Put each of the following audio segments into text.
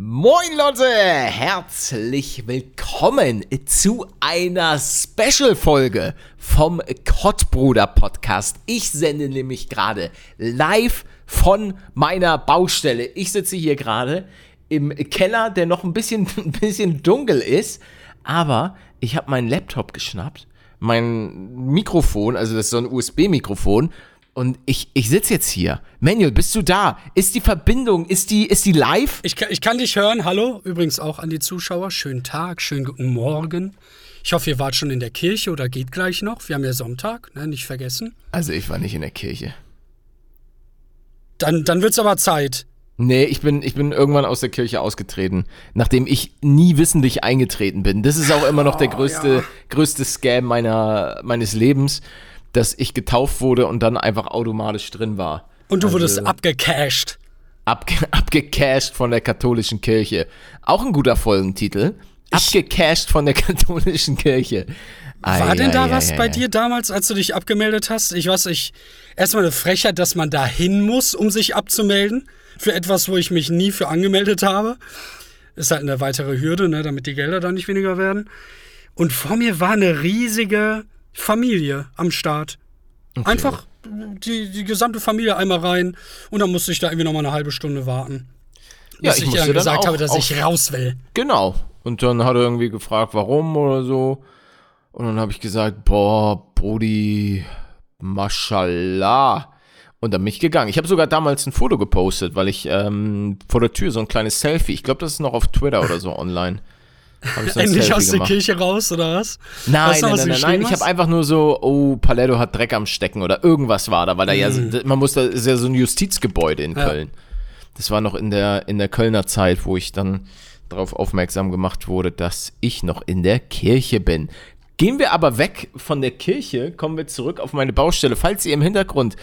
Moin Leute, herzlich willkommen zu einer Special-Folge vom Kottbruder Podcast. Ich sende nämlich gerade live von meiner Baustelle. Ich sitze hier gerade im Keller, der noch ein bisschen, ein bisschen dunkel ist, aber ich habe meinen Laptop geschnappt, mein Mikrofon, also das ist so ein USB-Mikrofon und ich, ich sitze jetzt hier. Manuel, bist du da? Ist die Verbindung, ist die, ist die live? Ich, ich kann dich hören. Hallo, übrigens auch an die Zuschauer. Schönen Tag, schönen guten Morgen. Ich hoffe, ihr wart schon in der Kirche oder geht gleich noch. Wir haben ja Sonntag, ne? nicht vergessen. Also ich war nicht in der Kirche. Dann, dann wird's aber Zeit. Nee, ich bin, ich bin irgendwann aus der Kirche ausgetreten, nachdem ich nie wissentlich eingetreten bin. Das ist auch immer noch der größte, ja. größte Scam meiner, meines Lebens dass ich getauft wurde und dann einfach automatisch drin war. Und du also, wurdest abgecasht. Abge abgecasht von der katholischen Kirche. Auch ein guter Folgentitel. Abgecasht von der katholischen Kirche. War denn da was bei dir damals, als du dich abgemeldet hast? Ich weiß, ich erstmal eine Frechheit, dass man da hin muss, um sich abzumelden. Für etwas, wo ich mich nie für angemeldet habe. Ist halt eine weitere Hürde, ne, damit die Gelder dann nicht weniger werden. Und vor mir war eine riesige Familie am Start. Okay. Einfach die, die gesamte Familie einmal rein und dann musste ich da irgendwie noch mal eine halbe Stunde warten. Ja, ich, ich dann gesagt dann habe, dass ich raus will. Genau. Und dann hat er irgendwie gefragt, warum oder so. Und dann habe ich gesagt, boah, Brody, mashallah. Und dann bin ich gegangen. Ich habe sogar damals ein Foto gepostet, weil ich ähm, vor der Tür so ein kleines Selfie, ich glaube, das ist noch auf Twitter oder so online. Endlich aus der Kirche raus, oder was? Nein, nein, nein, nein, nein. Ich habe einfach nur so, oh, Paletto hat Dreck am Stecken oder irgendwas war da, weil da mm. ja, man muss da, ist ja so ein Justizgebäude in ja. Köln. Das war noch in der, in der Kölner Zeit, wo ich dann darauf aufmerksam gemacht wurde, dass ich noch in der Kirche bin. Gehen wir aber weg von der Kirche, kommen wir zurück auf meine Baustelle. Falls ihr im Hintergrund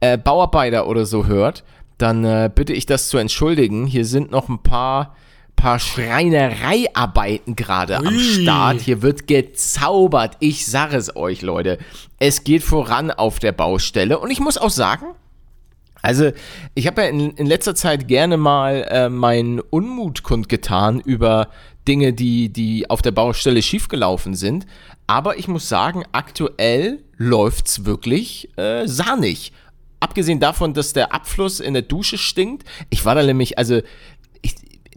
äh, Bauarbeiter oder so hört, dann äh, bitte ich das zu entschuldigen. Hier sind noch ein paar paar Schreinereiarbeiten gerade am Start. Hier wird gezaubert. Ich sage es euch, Leute. Es geht voran auf der Baustelle. Und ich muss auch sagen, also, ich habe ja in, in, letzter Zeit gerne mal äh, meinen Unmut kundgetan über Dinge, die, die auf der Baustelle schiefgelaufen sind. Aber ich muss sagen, aktuell läuft es wirklich äh, sahnig. Abgesehen davon, dass der Abfluss in der Dusche stinkt. Ich war da nämlich, also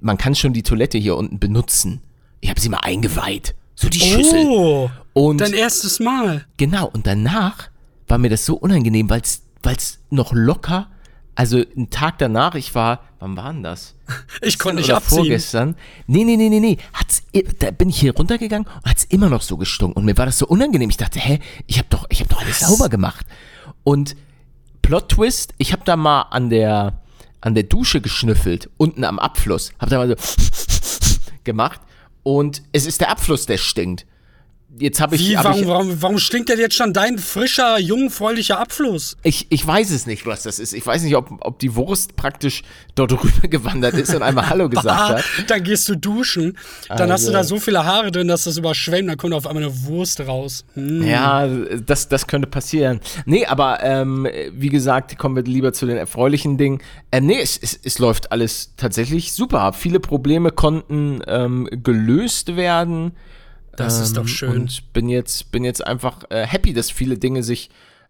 man kann schon die Toilette hier unten benutzen. Ich habe sie mal eingeweiht. So die Schüssel. Oh, und dein erstes Mal. Genau, und danach war mir das so unangenehm, weil es noch locker, also einen Tag danach, ich war, wann war denn das? Ich konnte nicht abziehen. Vorgestern. Nee, nee, nee, nee, nee. Hat's, da bin ich hier runtergegangen und hat's immer noch so gestunken. Und mir war das so unangenehm. Ich dachte, hä, ich habe doch, ich hab doch alles sauber gemacht. Und Plot Twist, ich habe da mal an der, an der Dusche geschnüffelt, unten am Abfluss. Hab da mal so gemacht. Und es ist der Abfluss, der stinkt jetzt habe ich. Wie, hab warum, ich, warum, warum stinkt denn jetzt schon dein frischer, jungfräulicher Abfluss? Ich, ich weiß es nicht, was das ist. Ich weiß nicht, ob, ob die Wurst praktisch dort rüber gewandert ist und einmal Hallo gesagt hat. Dann gehst du duschen, dann also. hast du da so viele Haare drin, dass das überschwemmt, dann kommt auf einmal eine Wurst raus. Hm. Ja, das, das könnte passieren. Nee, aber ähm, wie gesagt, kommen wir lieber zu den erfreulichen Dingen. Ähm, nee, es, es, es läuft alles tatsächlich super. Viele Probleme konnten ähm, gelöst werden. Das ähm, ist doch ähm, schön. Und bin jetzt, bin jetzt einfach äh, happy, dass viele Dinge sich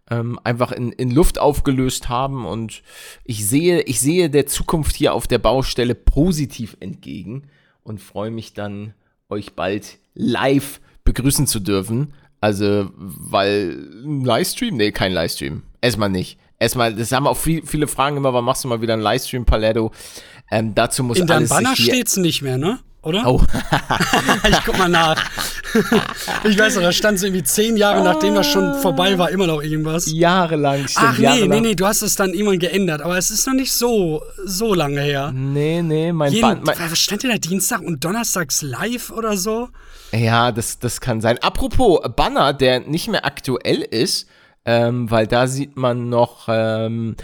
ähm, einfach in, in Luft aufgelöst haben und ich sehe, ich sehe der Zukunft hier auf der Baustelle positiv entgegen und freue mich dann, euch bald live begrüßen zu dürfen. Also, weil ein Livestream? Nee, kein Livestream. Erstmal nicht. Erstmal, das haben auch viel, viele Fragen immer, wann machst du mal wieder einen Livestream, Paletto? Ähm, dazu muss In deinem Banner steht's nicht mehr, ne? Oder? Oh. ich guck mal nach. ich weiß noch, da stand es irgendwie zehn Jahre, nachdem das schon vorbei war, immer noch irgendwas. Jahrelang, stimmt. Ach nee, jahrelang. nee, nee, du hast es dann irgendwann geändert, aber es ist noch nicht so, so lange her. Nee, nee, mein Band. Mein was stand denn da Dienstag und Donnerstags live oder so? Ja, das, das kann sein. Apropos Banner, der nicht mehr aktuell ist, ähm, weil da sieht man noch ähm,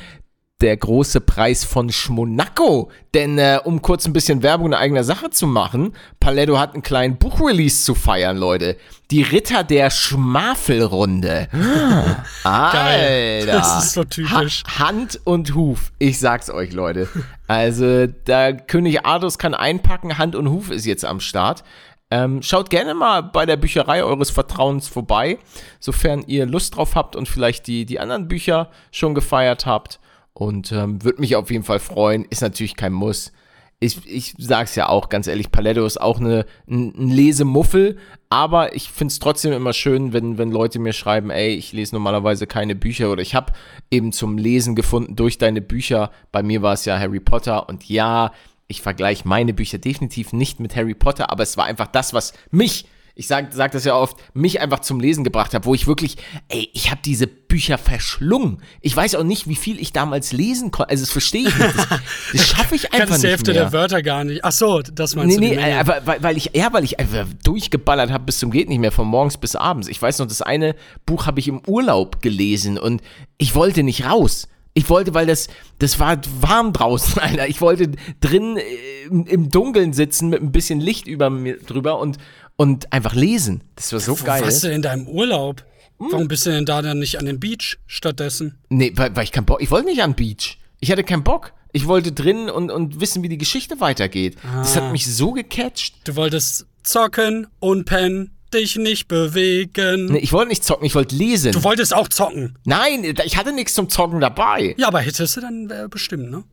der große Preis von Schmonaco. Denn äh, um kurz ein bisschen Werbung in eigener Sache zu machen, Paletto hat einen kleinen Buchrelease zu feiern, Leute. Die Ritter der Schmafelrunde. Geil. Alter. Das ist so typisch. Ha Hand und Huf. Ich sag's euch, Leute. Also, der König Artus kann einpacken, Hand und Huf ist jetzt am Start. Ähm, schaut gerne mal bei der Bücherei eures Vertrauens vorbei, sofern ihr Lust drauf habt und vielleicht die, die anderen Bücher schon gefeiert habt. Und ähm, würde mich auf jeden Fall freuen. Ist natürlich kein Muss. Ich, ich sag's ja auch ganz ehrlich, Paletto ist auch eine, ein, ein Lesemuffel, aber ich find's trotzdem immer schön, wenn, wenn Leute mir schreiben, ey, ich lese normalerweise keine Bücher oder ich habe eben zum Lesen gefunden durch deine Bücher. Bei mir war es ja Harry Potter und ja, ich vergleiche meine Bücher definitiv nicht mit Harry Potter, aber es war einfach das, was mich ich sage sag das ja oft, mich einfach zum Lesen gebracht habe, wo ich wirklich, ey, ich habe diese Bücher verschlungen. Ich weiß auch nicht, wie viel ich damals lesen konnte. Also das verstehe ich nicht. Das, das schaffe ich einfach Kannst nicht die Hälfte mehr. der Wörter gar nicht. Ach so, das meinst nee, du? Nee, nee, weil, weil ich, ja, weil ich einfach durchgeballert habe bis zum geht nicht mehr, von morgens bis abends. Ich weiß noch, das eine Buch habe ich im Urlaub gelesen und ich wollte nicht raus. Ich wollte, weil das, das war warm draußen, Alter. Ich wollte drin äh, im, im Dunkeln sitzen mit ein bisschen Licht über mir drüber und, und einfach lesen. Das war so Wo geil. Warst du in deinem Urlaub? Hm? Warum bist du denn da dann nicht an dem Beach stattdessen? Nee, weil, weil ich keinen Bock, ich wollte nicht an den Beach. Ich hatte keinen Bock. Ich wollte drin und, und wissen, wie die Geschichte weitergeht. Ah. Das hat ah. mich so gecatcht. Du wolltest zocken und pennen, dich nicht bewegen. Nee, ich wollte nicht zocken, ich wollte lesen. Du wolltest auch zocken. Nein, ich hatte nichts zum Zocken dabei. Ja, aber hättest du dann äh, bestimmt, ne?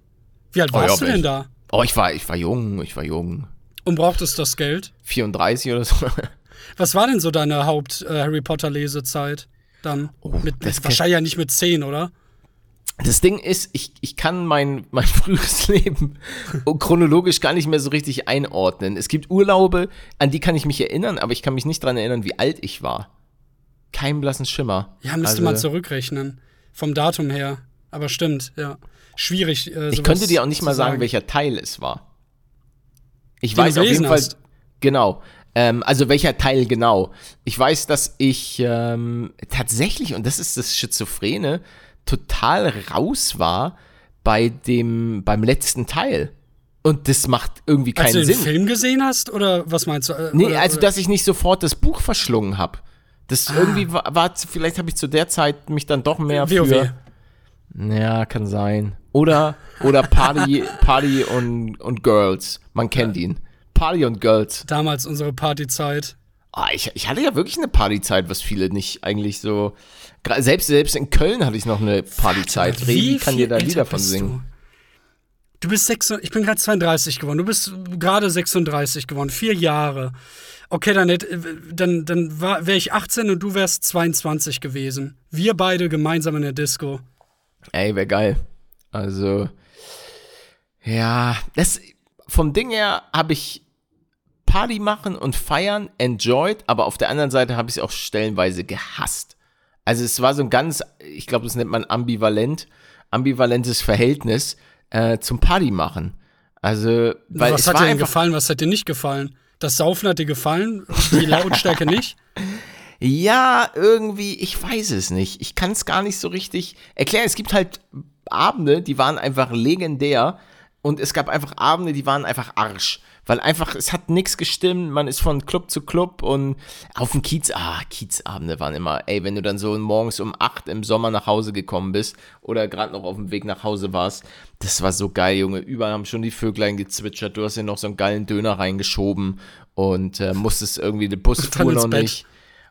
Wie alt warst oh, ja, du denn da? Oh, ich war, ich war jung, ich war jung. Und brauchtest das Geld? 34 oder so. Was war denn so deine Haupt-Harry äh, Potter-Lesezeit dann? Oh, mit, mit wahrscheinlich ja nicht mit 10, oder? Das Ding ist, ich, ich kann mein, mein frühes Leben chronologisch gar nicht mehr so richtig einordnen. Es gibt Urlaube, an die kann ich mich erinnern, aber ich kann mich nicht daran erinnern, wie alt ich war. Kein blassen Schimmer. Ja, müsste also, man zurückrechnen. Vom Datum her. Aber stimmt, ja. Schwierig. Äh, ich könnte dir auch nicht mal sagen, sagen, welcher Teil es war. Ich Den weiß auf jeden Fall. Hast. Genau. Ähm, also welcher Teil genau? Ich weiß, dass ich ähm, tatsächlich, und das ist das Schizophrene, total raus war bei dem, beim letzten Teil. Und das macht irgendwie keinen Sinn. Als du den Sinn. Film gesehen hast oder was meinst du? Äh, nee, oder, also dass ich nicht sofort das Buch verschlungen habe. Das ah. irgendwie war, war vielleicht habe ich zu der Zeit mich dann doch mehr WoW. für. Ja, kann sein. Oder, oder Party, Party und, und Girls. Man kennt ihn. Party und Girls. Damals unsere Partyzeit. Ah, ich, ich hatte ja wirklich eine Partyzeit, was viele nicht eigentlich so. Selbst, selbst in Köln hatte ich noch eine Partyzeit. Revi kann dir da Lieder von singen. Du? du bist 6, ich bin gerade 32 geworden. Du bist gerade 36 geworden. Vier Jahre. Okay, dann, dann, dann wäre ich 18 und du wärst 22 gewesen. Wir beide gemeinsam in der Disco. Ey, wäre geil. Also, ja, das vom Ding her habe ich Party machen und feiern enjoyed, aber auf der anderen Seite habe ich es auch stellenweise gehasst. Also es war so ein ganz, ich glaube, das nennt man ambivalent, ambivalentes Verhältnis äh, zum Party machen. Also, weil was hat dir denn gefallen, was hat dir nicht gefallen? Das Saufen hat dir gefallen, die Lautstärke nicht? Ja, irgendwie, ich weiß es nicht. Ich kann es gar nicht so richtig erklären. Es gibt halt Abende, die waren einfach legendär und es gab einfach Abende, die waren einfach Arsch. Weil einfach, es hat nichts gestimmt, man ist von Club zu Club und auf dem Kiez, ah, Kiezabende waren immer, ey, wenn du dann so morgens um 8 im Sommer nach Hause gekommen bist oder gerade noch auf dem Weg nach Hause warst, das war so geil, Junge. Überall haben schon die Vöglein gezwitschert, du hast ja noch so einen geilen Döner reingeschoben und äh, musstest irgendwie, die Bus fuhr noch Bett. nicht.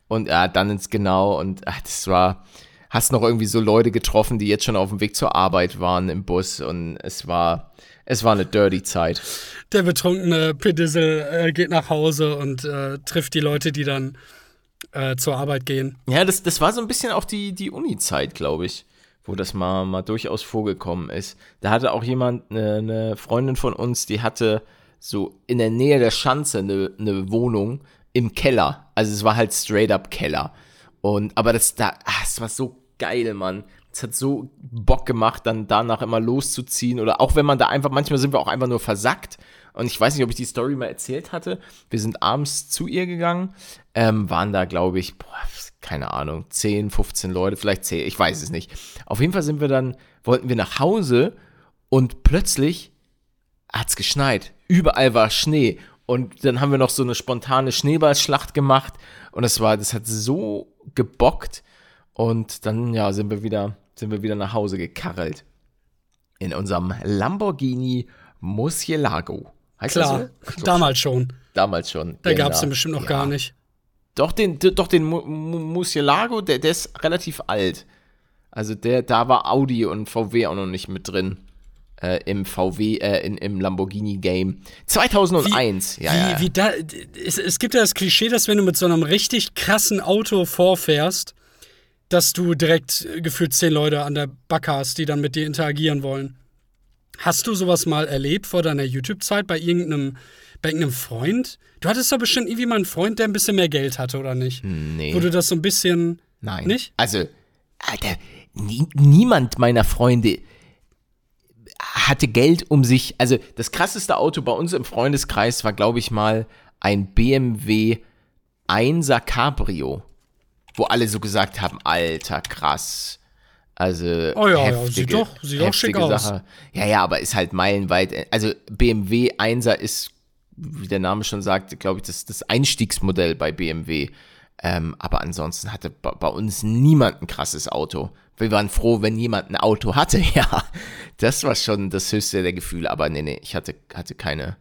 Und ja, dann ins Genau und ach, das war, hast noch irgendwie so Leute getroffen, die jetzt schon auf dem Weg zur Arbeit waren im Bus und es war, es war eine dirty Zeit. Der betrunkene Pedissel äh, geht nach Hause und äh, trifft die Leute, die dann äh, zur Arbeit gehen. Ja, das, das war so ein bisschen auch die, die Uni-Zeit, glaube ich, wo das mal, mal durchaus vorgekommen ist. Da hatte auch jemand, eine, eine Freundin von uns, die hatte so in der Nähe der Schanze eine, eine Wohnung im Keller. Also es war halt straight up Keller. Und, aber das da, ach, das war so geil, Mann. Es hat so Bock gemacht, dann danach immer loszuziehen. Oder auch wenn man da einfach, manchmal sind wir auch einfach nur versackt. Und ich weiß nicht, ob ich die Story mal erzählt hatte. Wir sind abends zu ihr gegangen, ähm, waren da, glaube ich, boah, keine Ahnung, 10, 15 Leute, vielleicht 10, ich weiß es nicht. Auf jeden Fall sind wir dann, wollten wir nach Hause und plötzlich hat es geschneit. Überall war Schnee. Und dann haben wir noch so eine spontane Schneeballschlacht gemacht. Und das war, das hat so gebockt. Und dann, ja, sind wir wieder, sind wir wieder nach Hause gekarrelt. In unserem Lamborghini Murcielago. Heißt Klar, so? damals schon. Damals schon. Da gab es den bestimmt noch ja. gar nicht. Doch, den, doch, den Murcielago, der, der ist relativ alt. Also der, da war Audi und VW auch noch nicht mit drin äh, im VW, äh, in, im Lamborghini-Game. 2001, wie, ja, wie, ja. Wie da, es, es gibt ja das Klischee, dass wenn du mit so einem richtig krassen Auto vorfährst, dass du direkt gefühlt zehn Leute an der Backe hast, die dann mit dir interagieren wollen. Hast du sowas mal erlebt vor deiner YouTube-Zeit bei irgendeinem, bei irgendeinem Freund? Du hattest doch bestimmt irgendwie mal einen Freund, der ein bisschen mehr Geld hatte, oder nicht? Nee. Wo du das so ein bisschen. Nein. Nicht? Also, Alter, nie, niemand meiner Freunde hatte Geld um sich, also das krasseste Auto bei uns im Freundeskreis war, glaube ich mal, ein BMW 1er Cabrio, wo alle so gesagt haben, alter, krass. Also oh ja, heftige, ja, sieht doch, sieht doch schick Sache. aus. Ja, ja, aber ist halt meilenweit. Also BMW 1er ist, wie der Name schon sagt, glaube ich, das, das Einstiegsmodell bei BMW. Ähm, aber ansonsten hatte bei uns niemand ein krasses Auto wir waren froh, wenn jemand ein Auto hatte. Ja, das war schon das höchste der Gefühle. Aber nee, nee, ich hatte, hatte keine.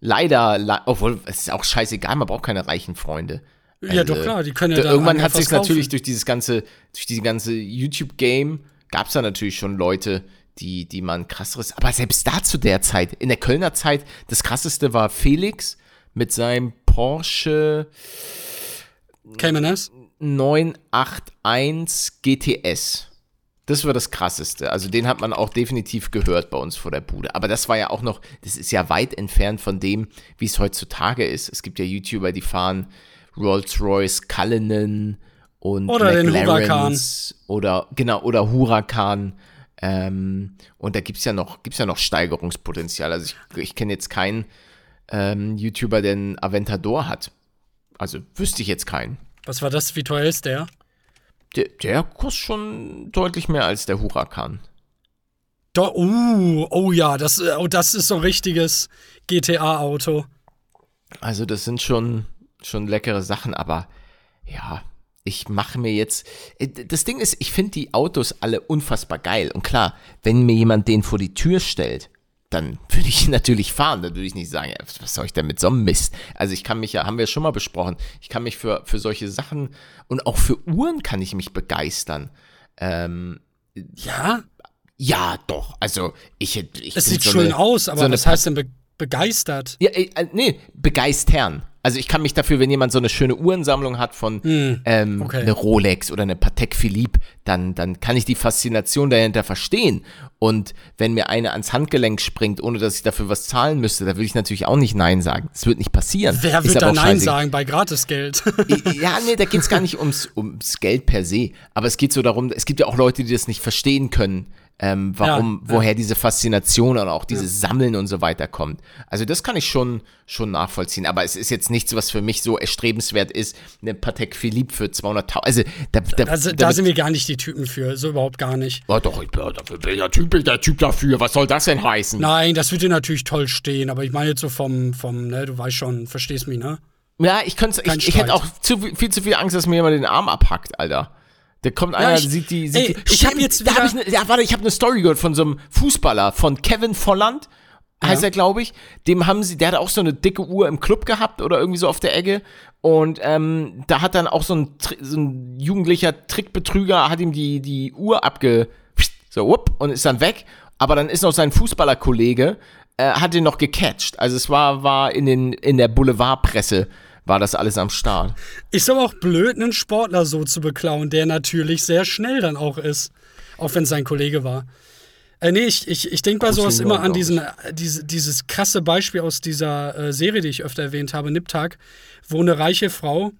Leider, obwohl es ist auch scheißegal, man braucht keine reichen Freunde. Ja, also, doch klar, die können ja da Irgendwann hat sich natürlich durch dieses ganze, durch diese ganze YouTube-Game gab es da natürlich schon Leute, die, die man krasseres. Aber selbst da zu der Zeit, in der Kölner Zeit, das krasseste war Felix mit seinem Porsche. Cayman S? 981 GTS. Das war das Krasseste. Also den hat man auch definitiv gehört bei uns vor der Bude. Aber das war ja auch noch, das ist ja weit entfernt von dem, wie es heutzutage ist. Es gibt ja YouTuber, die fahren Rolls-Royce, Cullinan und oder McLarens den Huracan. Oder, genau, oder Huracan. Ähm, und da gibt es ja noch, gibt's ja noch Steigerungspotenzial. Also ich, ich kenne jetzt keinen ähm, YouTuber, der einen Aventador hat. Also wüsste ich jetzt keinen. Was war das? Wie teuer ist der? Der, der kostet schon deutlich mehr als der Huracan. Do uh, oh ja, das, oh, das ist so ein richtiges GTA-Auto. Also, das sind schon, schon leckere Sachen, aber ja, ich mache mir jetzt. Äh, das Ding ist, ich finde die Autos alle unfassbar geil. Und klar, wenn mir jemand den vor die Tür stellt, dann würde ich natürlich fahren. Dann würde ich nicht sagen, was soll ich denn mit so einem Mist? Also ich kann mich ja, haben wir schon mal besprochen, ich kann mich für, für solche Sachen und auch für Uhren kann ich mich begeistern. Ähm, ja? Ja, doch. Also ich, ich Es sieht so schön eine, aus, aber so was heißt denn be begeistert? Ja, äh, nee, begeistern. Also ich kann mich dafür, wenn jemand so eine schöne Uhrensammlung hat von hm, ähm, okay. eine Rolex oder eine Patek Philippe, dann, dann kann ich die Faszination dahinter verstehen. Und wenn mir eine ans Handgelenk springt, ohne dass ich dafür was zahlen müsste, da würde ich natürlich auch nicht Nein sagen. Das wird nicht passieren. Wer wird da Nein sagen bei Gratisgeld? ja, nee, da geht es gar nicht ums, ums Geld per se. Aber es geht so darum, es gibt ja auch Leute, die das nicht verstehen können ähm, warum, ja, woher ja. diese Faszination und auch dieses ja. Sammeln und so weiter kommt. Also das kann ich schon, schon nachvollziehen. Aber es ist jetzt nichts, was für mich so erstrebenswert ist, eine Patek Philippe für 200.000. Also da, da, also, da, da sind wir gar nicht die Typen für, so überhaupt gar nicht. Ja, doch, ich bin, der Typ, der Typ dafür. Was soll das denn heißen? Nein, das dir natürlich toll stehen. Aber ich meine jetzt so vom, vom, ne, du weißt schon, verstehst mich, ne? Ja, ich könnte, ich, ich hätte auch zu, viel zu viel Angst, dass mir jemand den Arm abhackt, Alter. Da kommt einer, ja, ich, sieht die. Sieht ey, die. Ich habe jetzt wieder. Da hab ich ne, ja, warte, ich habe eine Story gehört von so einem Fußballer, von Kevin Volland, heißt ja. er, glaube ich. Dem haben sie, der hat auch so eine dicke Uhr im Club gehabt oder irgendwie so auf der Ecke. Und ähm, da hat dann auch so ein, so ein jugendlicher Trickbetrüger, hat ihm die, die Uhr abge. So, whoop, und ist dann weg. Aber dann ist noch sein Fußballerkollege, äh, hat ihn noch gecatcht. Also es war, war in, den, in der Boulevardpresse war das alles am Start. Ist aber auch blöd, einen Sportler so zu beklauen, der natürlich sehr schnell dann auch ist. Auch wenn es sein Kollege war. Äh, nee, ich, ich, ich denke bei sowas immer an diesen, diese, dieses krasse Beispiel aus dieser äh, Serie, die ich öfter erwähnt habe, Niptag, wo eine reiche Frau,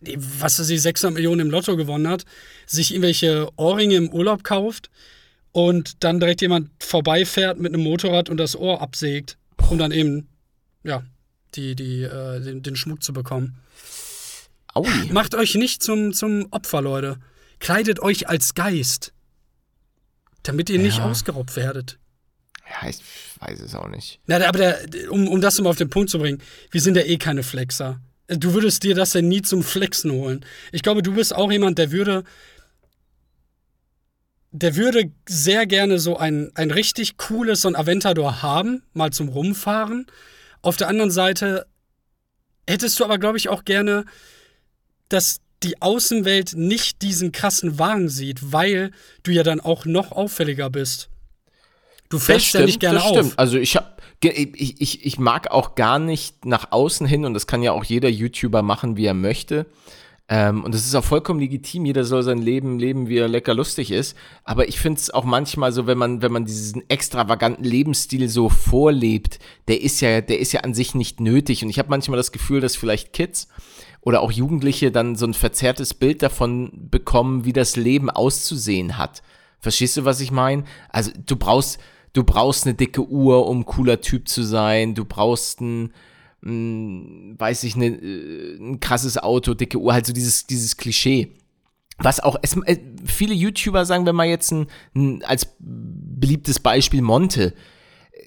die, was sie 600 Millionen im Lotto gewonnen hat, sich irgendwelche Ohrringe im Urlaub kauft und dann direkt jemand vorbeifährt mit einem Motorrad und das Ohr absägt, um dann eben, ja, die, die, äh, den, den Schmuck zu bekommen. Aui. Macht euch nicht zum, zum Opfer, Leute. Kleidet euch als Geist. Damit ihr ja. nicht ausgeraubt werdet. Ja, ich weiß es auch nicht. Na, aber der, um, um das mal auf den Punkt zu bringen, wir sind ja eh keine Flexer. Du würdest dir das ja nie zum Flexen holen. Ich glaube, du bist auch jemand, der würde. Der würde sehr gerne so ein, ein richtig cooles so ein Aventador haben, mal zum Rumfahren. Auf der anderen Seite hättest du aber, glaube ich, auch gerne, dass die Außenwelt nicht diesen krassen Wagen sieht, weil du ja dann auch noch auffälliger bist. Du fällst stimmt, ja nicht gerne das auf. Stimmt. Also ich habe ich, ich, ich mag auch gar nicht nach außen hin, und das kann ja auch jeder YouTuber machen, wie er möchte. Ähm, und das ist auch vollkommen legitim, jeder soll sein Leben leben, wie er lecker lustig ist. Aber ich finde es auch manchmal so, wenn man, wenn man diesen extravaganten Lebensstil so vorlebt, der ist ja, der ist ja an sich nicht nötig. Und ich habe manchmal das Gefühl, dass vielleicht Kids oder auch Jugendliche dann so ein verzerrtes Bild davon bekommen, wie das Leben auszusehen hat. Verstehst du, was ich meine? Also du brauchst, du brauchst eine dicke Uhr, um cooler Typ zu sein. Du brauchst ein, ein weiß ich, eine, äh, ein krasses Auto, dicke Uhr, halt so dieses, dieses Klischee. Was auch, es, äh, viele YouTuber sagen, wenn man jetzt ein, ein als beliebtes Beispiel Monte,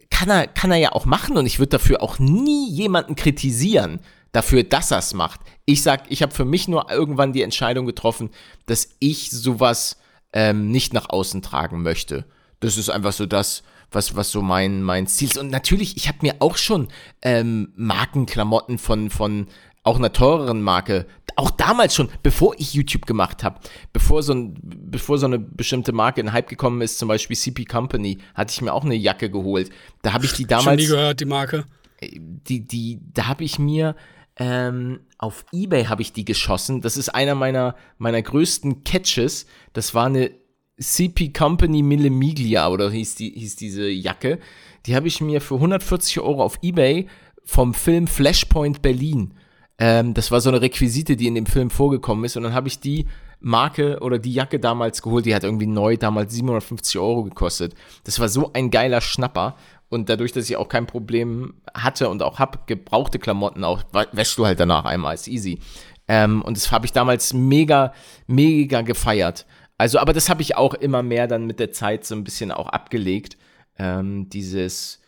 kann er, kann er ja auch machen und ich würde dafür auch nie jemanden kritisieren dafür, dass er es macht. Ich sag, ich habe für mich nur irgendwann die Entscheidung getroffen, dass ich sowas ähm, nicht nach außen tragen möchte. Das ist einfach so das, was, was so mein, mein Ziel ist. Und natürlich, ich habe mir auch schon ähm, Markenklamotten von, von auch einer teureren Marke, auch damals schon, bevor ich YouTube gemacht habe, bevor so ein, bevor so eine bestimmte Marke in Hype gekommen ist, zum Beispiel CP Company, hatte ich mir auch eine Jacke geholt. Da habe ich die damals. Schon nie gehört, die Marke. Die, die, da habe ich mir ähm, auf Ebay habe ich die geschossen. Das ist einer meiner, meiner größten Catches. Das war eine CP Company Mille Miglia oder hieß, die, hieß diese Jacke. Die habe ich mir für 140 Euro auf Ebay vom Film Flashpoint Berlin. Ähm, das war so eine Requisite, die in dem Film vorgekommen ist. Und dann habe ich die Marke oder die Jacke damals geholt. Die hat irgendwie neu damals 750 Euro gekostet. Das war so ein geiler Schnapper. Und dadurch, dass ich auch kein Problem hatte und auch habe, gebrauchte Klamotten auch, wäschst du halt danach einmal, ist easy. Ähm, und das habe ich damals mega, mega gefeiert. Also, aber das habe ich auch immer mehr dann mit der Zeit so ein bisschen auch abgelegt. Ähm, dieses.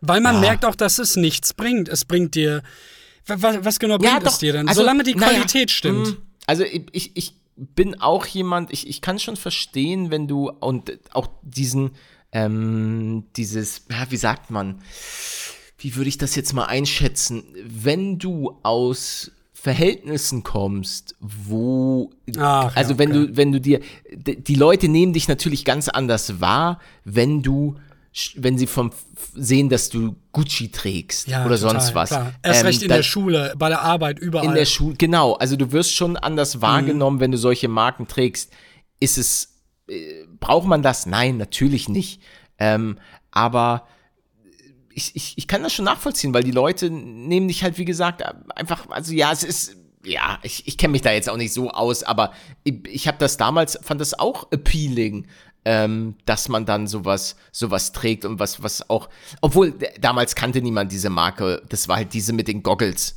Weil man ja. merkt auch, dass es nichts bringt. Es bringt dir. Was, was genau bringt ja, es dir denn? Also, Solange die Qualität naja, stimmt. Mm, also ich, ich bin auch jemand, ich, ich kann schon verstehen, wenn du und auch diesen, ähm, dieses, ja, wie sagt man, wie würde ich das jetzt mal einschätzen? Wenn du aus Verhältnissen kommst, wo, Ach, also ja, wenn okay. du, wenn du dir, die Leute nehmen dich natürlich ganz anders wahr, wenn du, wenn sie vom sehen, dass du Gucci trägst ja, oder total, sonst was. Klar. Erst ähm, recht in da, der Schule, bei der Arbeit, überall. In der Schule, genau. Also du wirst schon anders wahrgenommen, mhm. wenn du solche Marken trägst. Ist es äh, braucht man das? Nein, natürlich nicht. Ähm, aber ich, ich, ich kann das schon nachvollziehen, weil die Leute nehmen dich halt, wie gesagt, einfach, also ja, es ist, ja, ich, ich kenne mich da jetzt auch nicht so aus, aber ich, ich habe das damals, fand das auch appealing, ähm, dass man dann sowas, sowas trägt und was, was auch, obwohl damals kannte niemand diese Marke, das war halt diese mit den Goggles.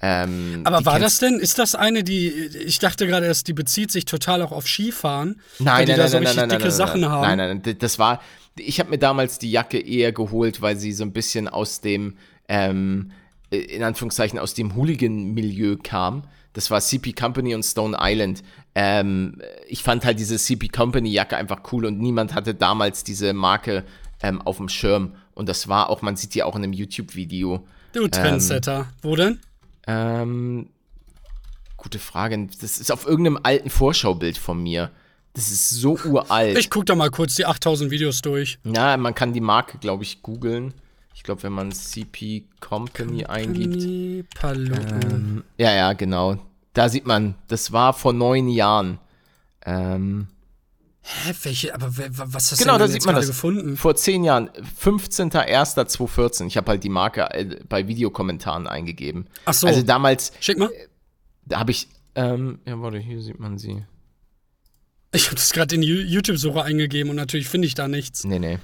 Ähm, Aber war das denn, ist das eine, die, ich dachte gerade erst, die bezieht sich total auch auf Skifahren, nein, weil die nein, da so nein, richtig nein, dicke Sachen haben? Nein, nein, nein, das war, ich habe mir damals die Jacke eher geholt, weil sie so ein bisschen aus dem, ähm, in Anführungszeichen, aus dem Hooligan-Milieu kam. Das war CP Company und Stone Island. Ähm, ich fand halt diese CP Company-Jacke einfach cool und niemand hatte damals diese Marke ähm, auf dem Schirm. Und das war auch, man sieht die auch in einem YouTube-Video. Du Trendsetter. Ähm, Wo denn? Ähm, gute Frage. Das ist auf irgendeinem alten Vorschaubild von mir. Das ist so uralt. Ich guck da mal kurz die 8000 Videos durch. Ja, man kann die Marke, glaube ich, googeln. Ich glaube, wenn man CP Company, Company eingibt. Ähm, ja, ja, genau. Da sieht man, das war vor neun Jahren. Ähm, Hä, welche, aber was hast genau, du denn da sieht man das. gefunden? Vor zehn Jahren, 15.01.2014. Ich habe halt die Marke äh, bei Videokommentaren eingegeben. Ach so. Also damals. Schick mal. Da habe ich, ähm, ja, warte, hier sieht man sie. Ich habe das gerade in die YouTube-Suche eingegeben und natürlich finde ich da nichts. Nee, nee.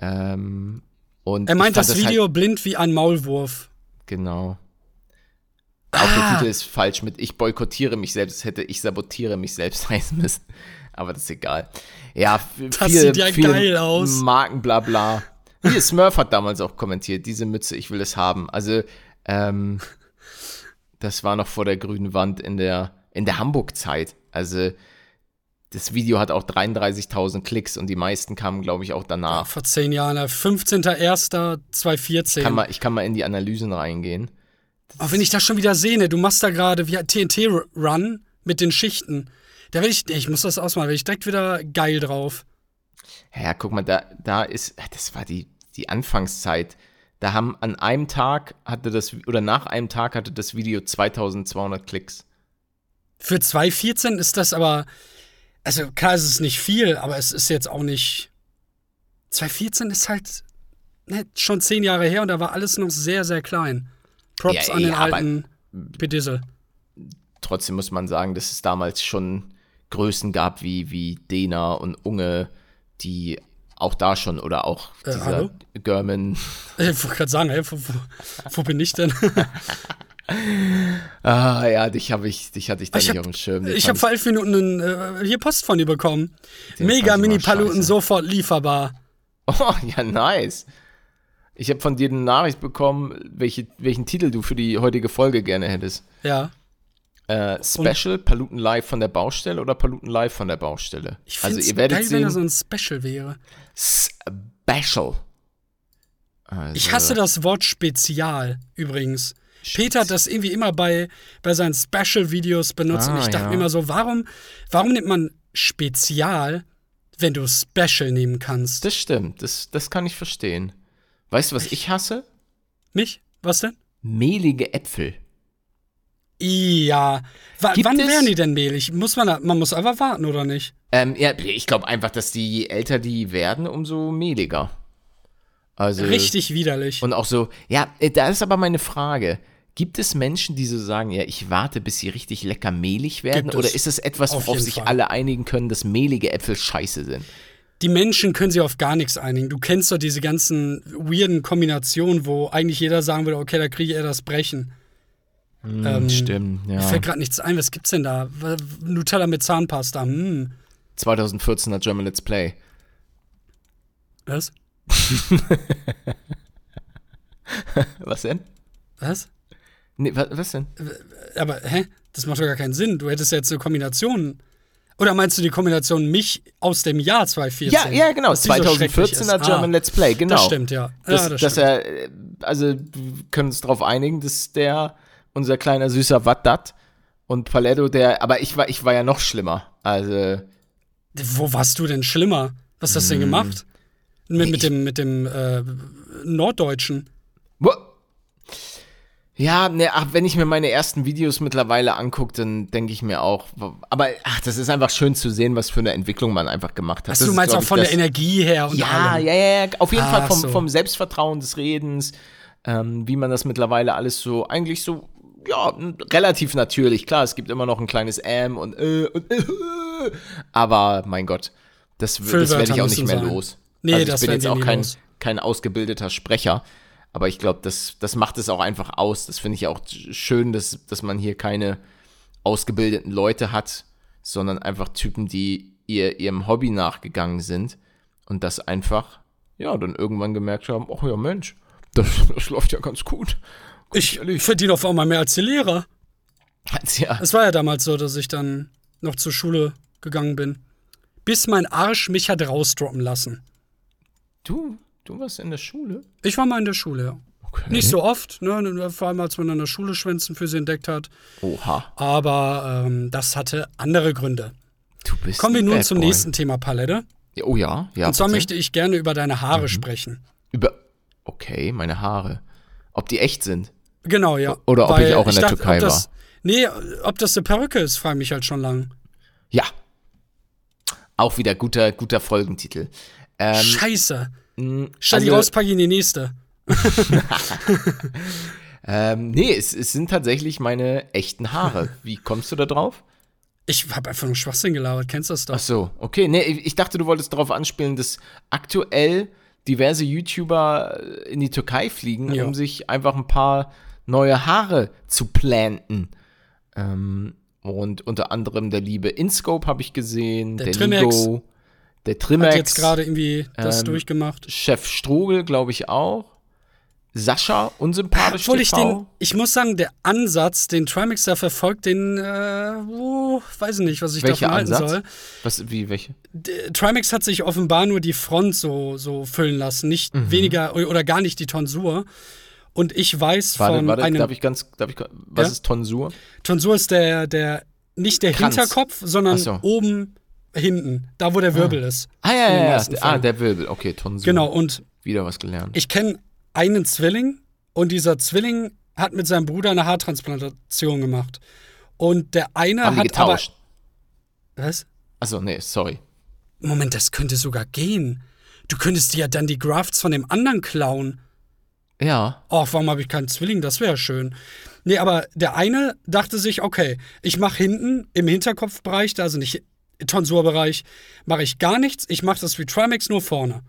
Ähm, und er meint das, das Video halt, blind wie ein Maulwurf. Genau. Ah. Auch der Titel ist falsch mit Ich boykottiere mich selbst. Es hätte Ich sabotiere mich selbst heißen müssen. Aber das ist egal. Ja, das viel, sieht ja geil aus. Marken, bla bla. Hier, Smurf hat damals auch kommentiert, diese Mütze, ich will es haben. Also, ähm, das war noch vor der grünen Wand in der, in der Hamburg-Zeit. Also, das Video hat auch 33.000 Klicks und die meisten kamen, glaube ich, auch danach. Ja, vor zehn Jahren, 15.01.2014. Ich kann, mal, ich kann mal in die Analysen reingehen. Auch wenn ich das schon wieder sehe, ne, du machst da gerade wie TNT-Run mit den Schichten. Da will ich, ich muss das ausmachen, da will ich direkt wieder geil drauf. Ja, guck mal, da, da ist, das war die, die Anfangszeit. Da haben an einem Tag hatte das, oder nach einem Tag hatte das Video 2200 Klicks. Für 2014 ist das aber, also klar ist es nicht viel, aber es ist jetzt auch nicht. 2014 ist halt ne, schon zehn Jahre her und da war alles noch sehr, sehr klein. Props ja, an den ja, alten Pedissel. Trotzdem muss man sagen, dass es damals schon Größen gab wie, wie Dena und Unge, die auch da schon oder auch äh, dieser hallo? German. Ich wollte gerade sagen, hey, wo, wo, wo, bin ich denn? ah ja, dich habe ich, dich hatte ich da ich nicht hab, auf dem Schirm. Ich habe vor elf Minuten einen, äh, hier Post von dir bekommen. Mega Mini-Paluten sofort lieferbar. Oh, ja, nice. Ich habe von dir eine Nachricht bekommen, welche, welchen Titel du für die heutige Folge gerne hättest. Ja. Äh, Special, Und? Paluten Live von der Baustelle oder Paluten Live von der Baustelle? Ich also ihr werdet geil, sehen, wenn das so ein Special wäre. Special. Also. Ich hasse das Wort Spezial übrigens. Peter hat das irgendwie immer bei, bei seinen Special-Videos benutzt ah, und ich dachte ja. mir immer so, warum, warum nimmt man Spezial, wenn du Special nehmen kannst? Das stimmt, das, das kann ich verstehen. Weißt du, was ich, ich hasse? Mich? Was denn? Mehlige Äpfel. Ja. W wann werden die denn mehlig? Muss man, man muss einfach warten, oder nicht? Ähm, ja, ich glaube einfach, dass die, je älter die werden, umso mehliger. Also, Richtig widerlich. Und auch so, ja, äh, da ist aber meine Frage. Gibt es Menschen, die so sagen, ja, ich warte, bis sie richtig lecker mehlig werden? Gibt oder ist es etwas, worauf sich Fall. alle einigen können, dass mehlige Äpfel scheiße sind? Die Menschen können sich auf gar nichts einigen. Du kennst doch diese ganzen weirden Kombinationen, wo eigentlich jeder sagen würde, okay, da kriege ich eher das Brechen. Mm, ähm, stimmt, ja. Mir fällt gerade nichts ein. Was gibt's denn da? Nutella mit Zahnpasta. Hm. 2014er German Let's Play. Was? was denn? Was? Nee, was, was denn? Aber, hä? Das macht doch gar keinen Sinn. Du hättest ja jetzt eine Kombination. Oder meinst du die Kombination mich aus dem Jahr 2014? Ja, ja, genau. 2014er so German ah, Let's Play, genau. Das stimmt, ja. Das, ja, das dass er, also, wir können uns darauf einigen, dass der unser kleiner süßer Wattat und Paletto, der, aber ich war, ich war ja noch schlimmer. Also. Wo warst du denn schlimmer? Was hast du denn hm. gemacht? Mit, mit dem, mit dem äh, Norddeutschen. Ja, ne, ach, wenn ich mir meine ersten Videos mittlerweile angucke, dann denke ich mir auch, aber ach, das ist einfach schön zu sehen, was für eine Entwicklung man einfach gemacht hat. Ach, du meinst ist, auch von ich, der Energie her und Ja, allem. ja, ja, auf jeden ah, Fall vom, so. vom Selbstvertrauen des Redens, ähm, wie man das mittlerweile alles so eigentlich so ja, relativ natürlich. Klar, es gibt immer noch ein kleines Ähm und äh und äh, aber mein Gott, das, das werde ich auch nicht mehr sein. los. Nee, also ich das bin jetzt auch kein, kein ausgebildeter Sprecher, aber ich glaube, das, das macht es auch einfach aus. Das finde ich auch schön, dass, dass man hier keine ausgebildeten Leute hat, sondern einfach Typen, die ihr, ihrem Hobby nachgegangen sind und das einfach, ja, dann irgendwann gemerkt haben, ach ja, Mensch, das, das läuft ja ganz gut. Ich verdiene auf einmal mehr als die Lehrer. Ja. Es war ja damals so, dass ich dann noch zur Schule gegangen bin. Bis mein Arsch mich hat rausdroppen lassen. Du, du warst in der Schule? Ich war mal in der Schule, ja. Okay. Nicht so oft, ne? vor allem als man in der Schule Schwänzen für sie entdeckt hat. Oha. Aber ähm, das hatte andere Gründe. Du bist Kommen wir nun zum Boy. nächsten Thema Palette. Oh ja, ja. Und zwar bitte. möchte ich gerne über deine Haare mhm. sprechen. Über. Okay, meine Haare. Ob die echt sind? Genau, ja. Oder ob Weil ich auch in der dachte, Türkei das, war. Nee, ob das eine Perücke ist, frage ich mich halt schon lang. Ja. Auch wieder guter, guter Folgentitel. Ähm, Scheiße. Stell also, die raus, pack ich in die nächste. ähm, nee, es, es sind tatsächlich meine echten Haare. Wie kommst du da drauf? Ich habe einfach nur Schwachsinn gelabert, kennst du das doch? Ach so, okay. Nee, ich dachte, du wolltest darauf anspielen, dass aktuell diverse YouTuber in die Türkei fliegen, ja. um sich einfach ein paar neue Haare zu planten. Ähm, und unter anderem der liebe Inscope habe ich gesehen, der, der. Nigo, der Trimax. Hat jetzt gerade irgendwie das ähm, durchgemacht. Chef Strogel, glaube ich auch. Sascha, unsympathisch Obwohl ich den, ich muss sagen, der Ansatz, den Trimax da verfolgt, den, äh, oh, weiß ich nicht, was ich Welcher davon halten Ansatz? soll. Was, wie, welche? Der, Trimax hat sich offenbar nur die Front so, so füllen lassen, nicht mhm. weniger oder gar nicht die Tonsur. Und ich weiß warte, von warte, einem. Darf ich ganz, darf ich, was ja? ist Tonsur? Tonsur ist der, der, nicht der Kranz. Hinterkopf, sondern so. oben hinten, da wo der Wirbel ah. ist. Ah, ja, ja, ja. Ah, der Wirbel, okay, Tonsur. Genau, und. Wieder was gelernt. Ich kenne einen Zwilling und dieser Zwilling hat mit seinem Bruder eine Haartransplantation gemacht. Und der eine Haben hat. Die getauscht. Aber, was? Achso, nee, sorry. Moment, das könnte sogar gehen. Du könntest dir ja dann die Grafts von dem anderen klauen. Ja. Ach, warum habe ich keinen Zwilling? Das wäre schön. Nee, aber der eine dachte sich, okay, ich mache hinten im Hinterkopfbereich, also nicht Tonsurbereich, mache ich gar nichts. Ich mache das wie Trimax nur vorne.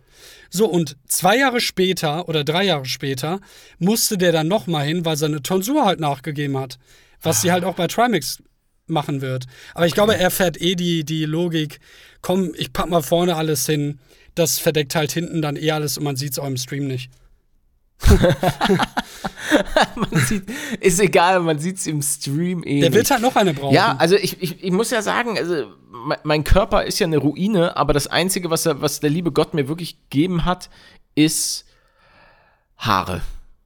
So, und zwei Jahre später oder drei Jahre später musste der dann nochmal hin, weil seine Tonsur halt nachgegeben hat. Was ah. sie halt auch bei Trimax machen wird. Aber ich glaube, er fährt eh die, die Logik, komm, ich pack mal vorne alles hin. Das verdeckt halt hinten dann eh alles und man sieht es auch im Stream nicht. man sieht, ist egal, man sieht es im Stream eh. Der wird halt noch eine brauchen. Ja, also ich, ich, ich muss ja sagen, also mein Körper ist ja eine Ruine, aber das Einzige, was, er, was der liebe Gott mir wirklich gegeben hat, ist Haare.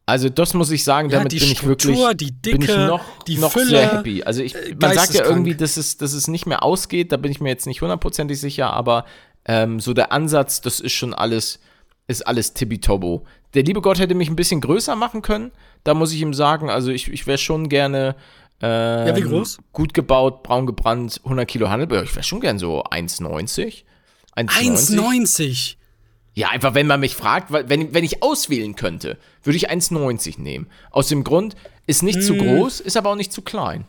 Also das muss ich sagen, damit ja, bin ich wirklich die Dicke, bin ich noch, die noch Fülle, sehr happy. Also ich, man sagt ja irgendwie, dass es, dass es nicht mehr ausgeht, da bin ich mir jetzt nicht hundertprozentig sicher, aber ähm, so der Ansatz, das ist schon alles, ist alles tippitobo. Der liebe Gott hätte mich ein bisschen größer machen können, da muss ich ihm sagen, also ich, ich wäre schon gerne ähm, ja, wie groß? Gut gebaut, braun gebrannt, 100 Kilo Handelbeer. Ich wäre schon gern so 1,90. 1,90? Ja, einfach wenn man mich fragt, wenn, wenn ich auswählen könnte, würde ich 1,90 nehmen. Aus dem Grund, ist nicht hm. zu groß, ist aber auch nicht zu klein.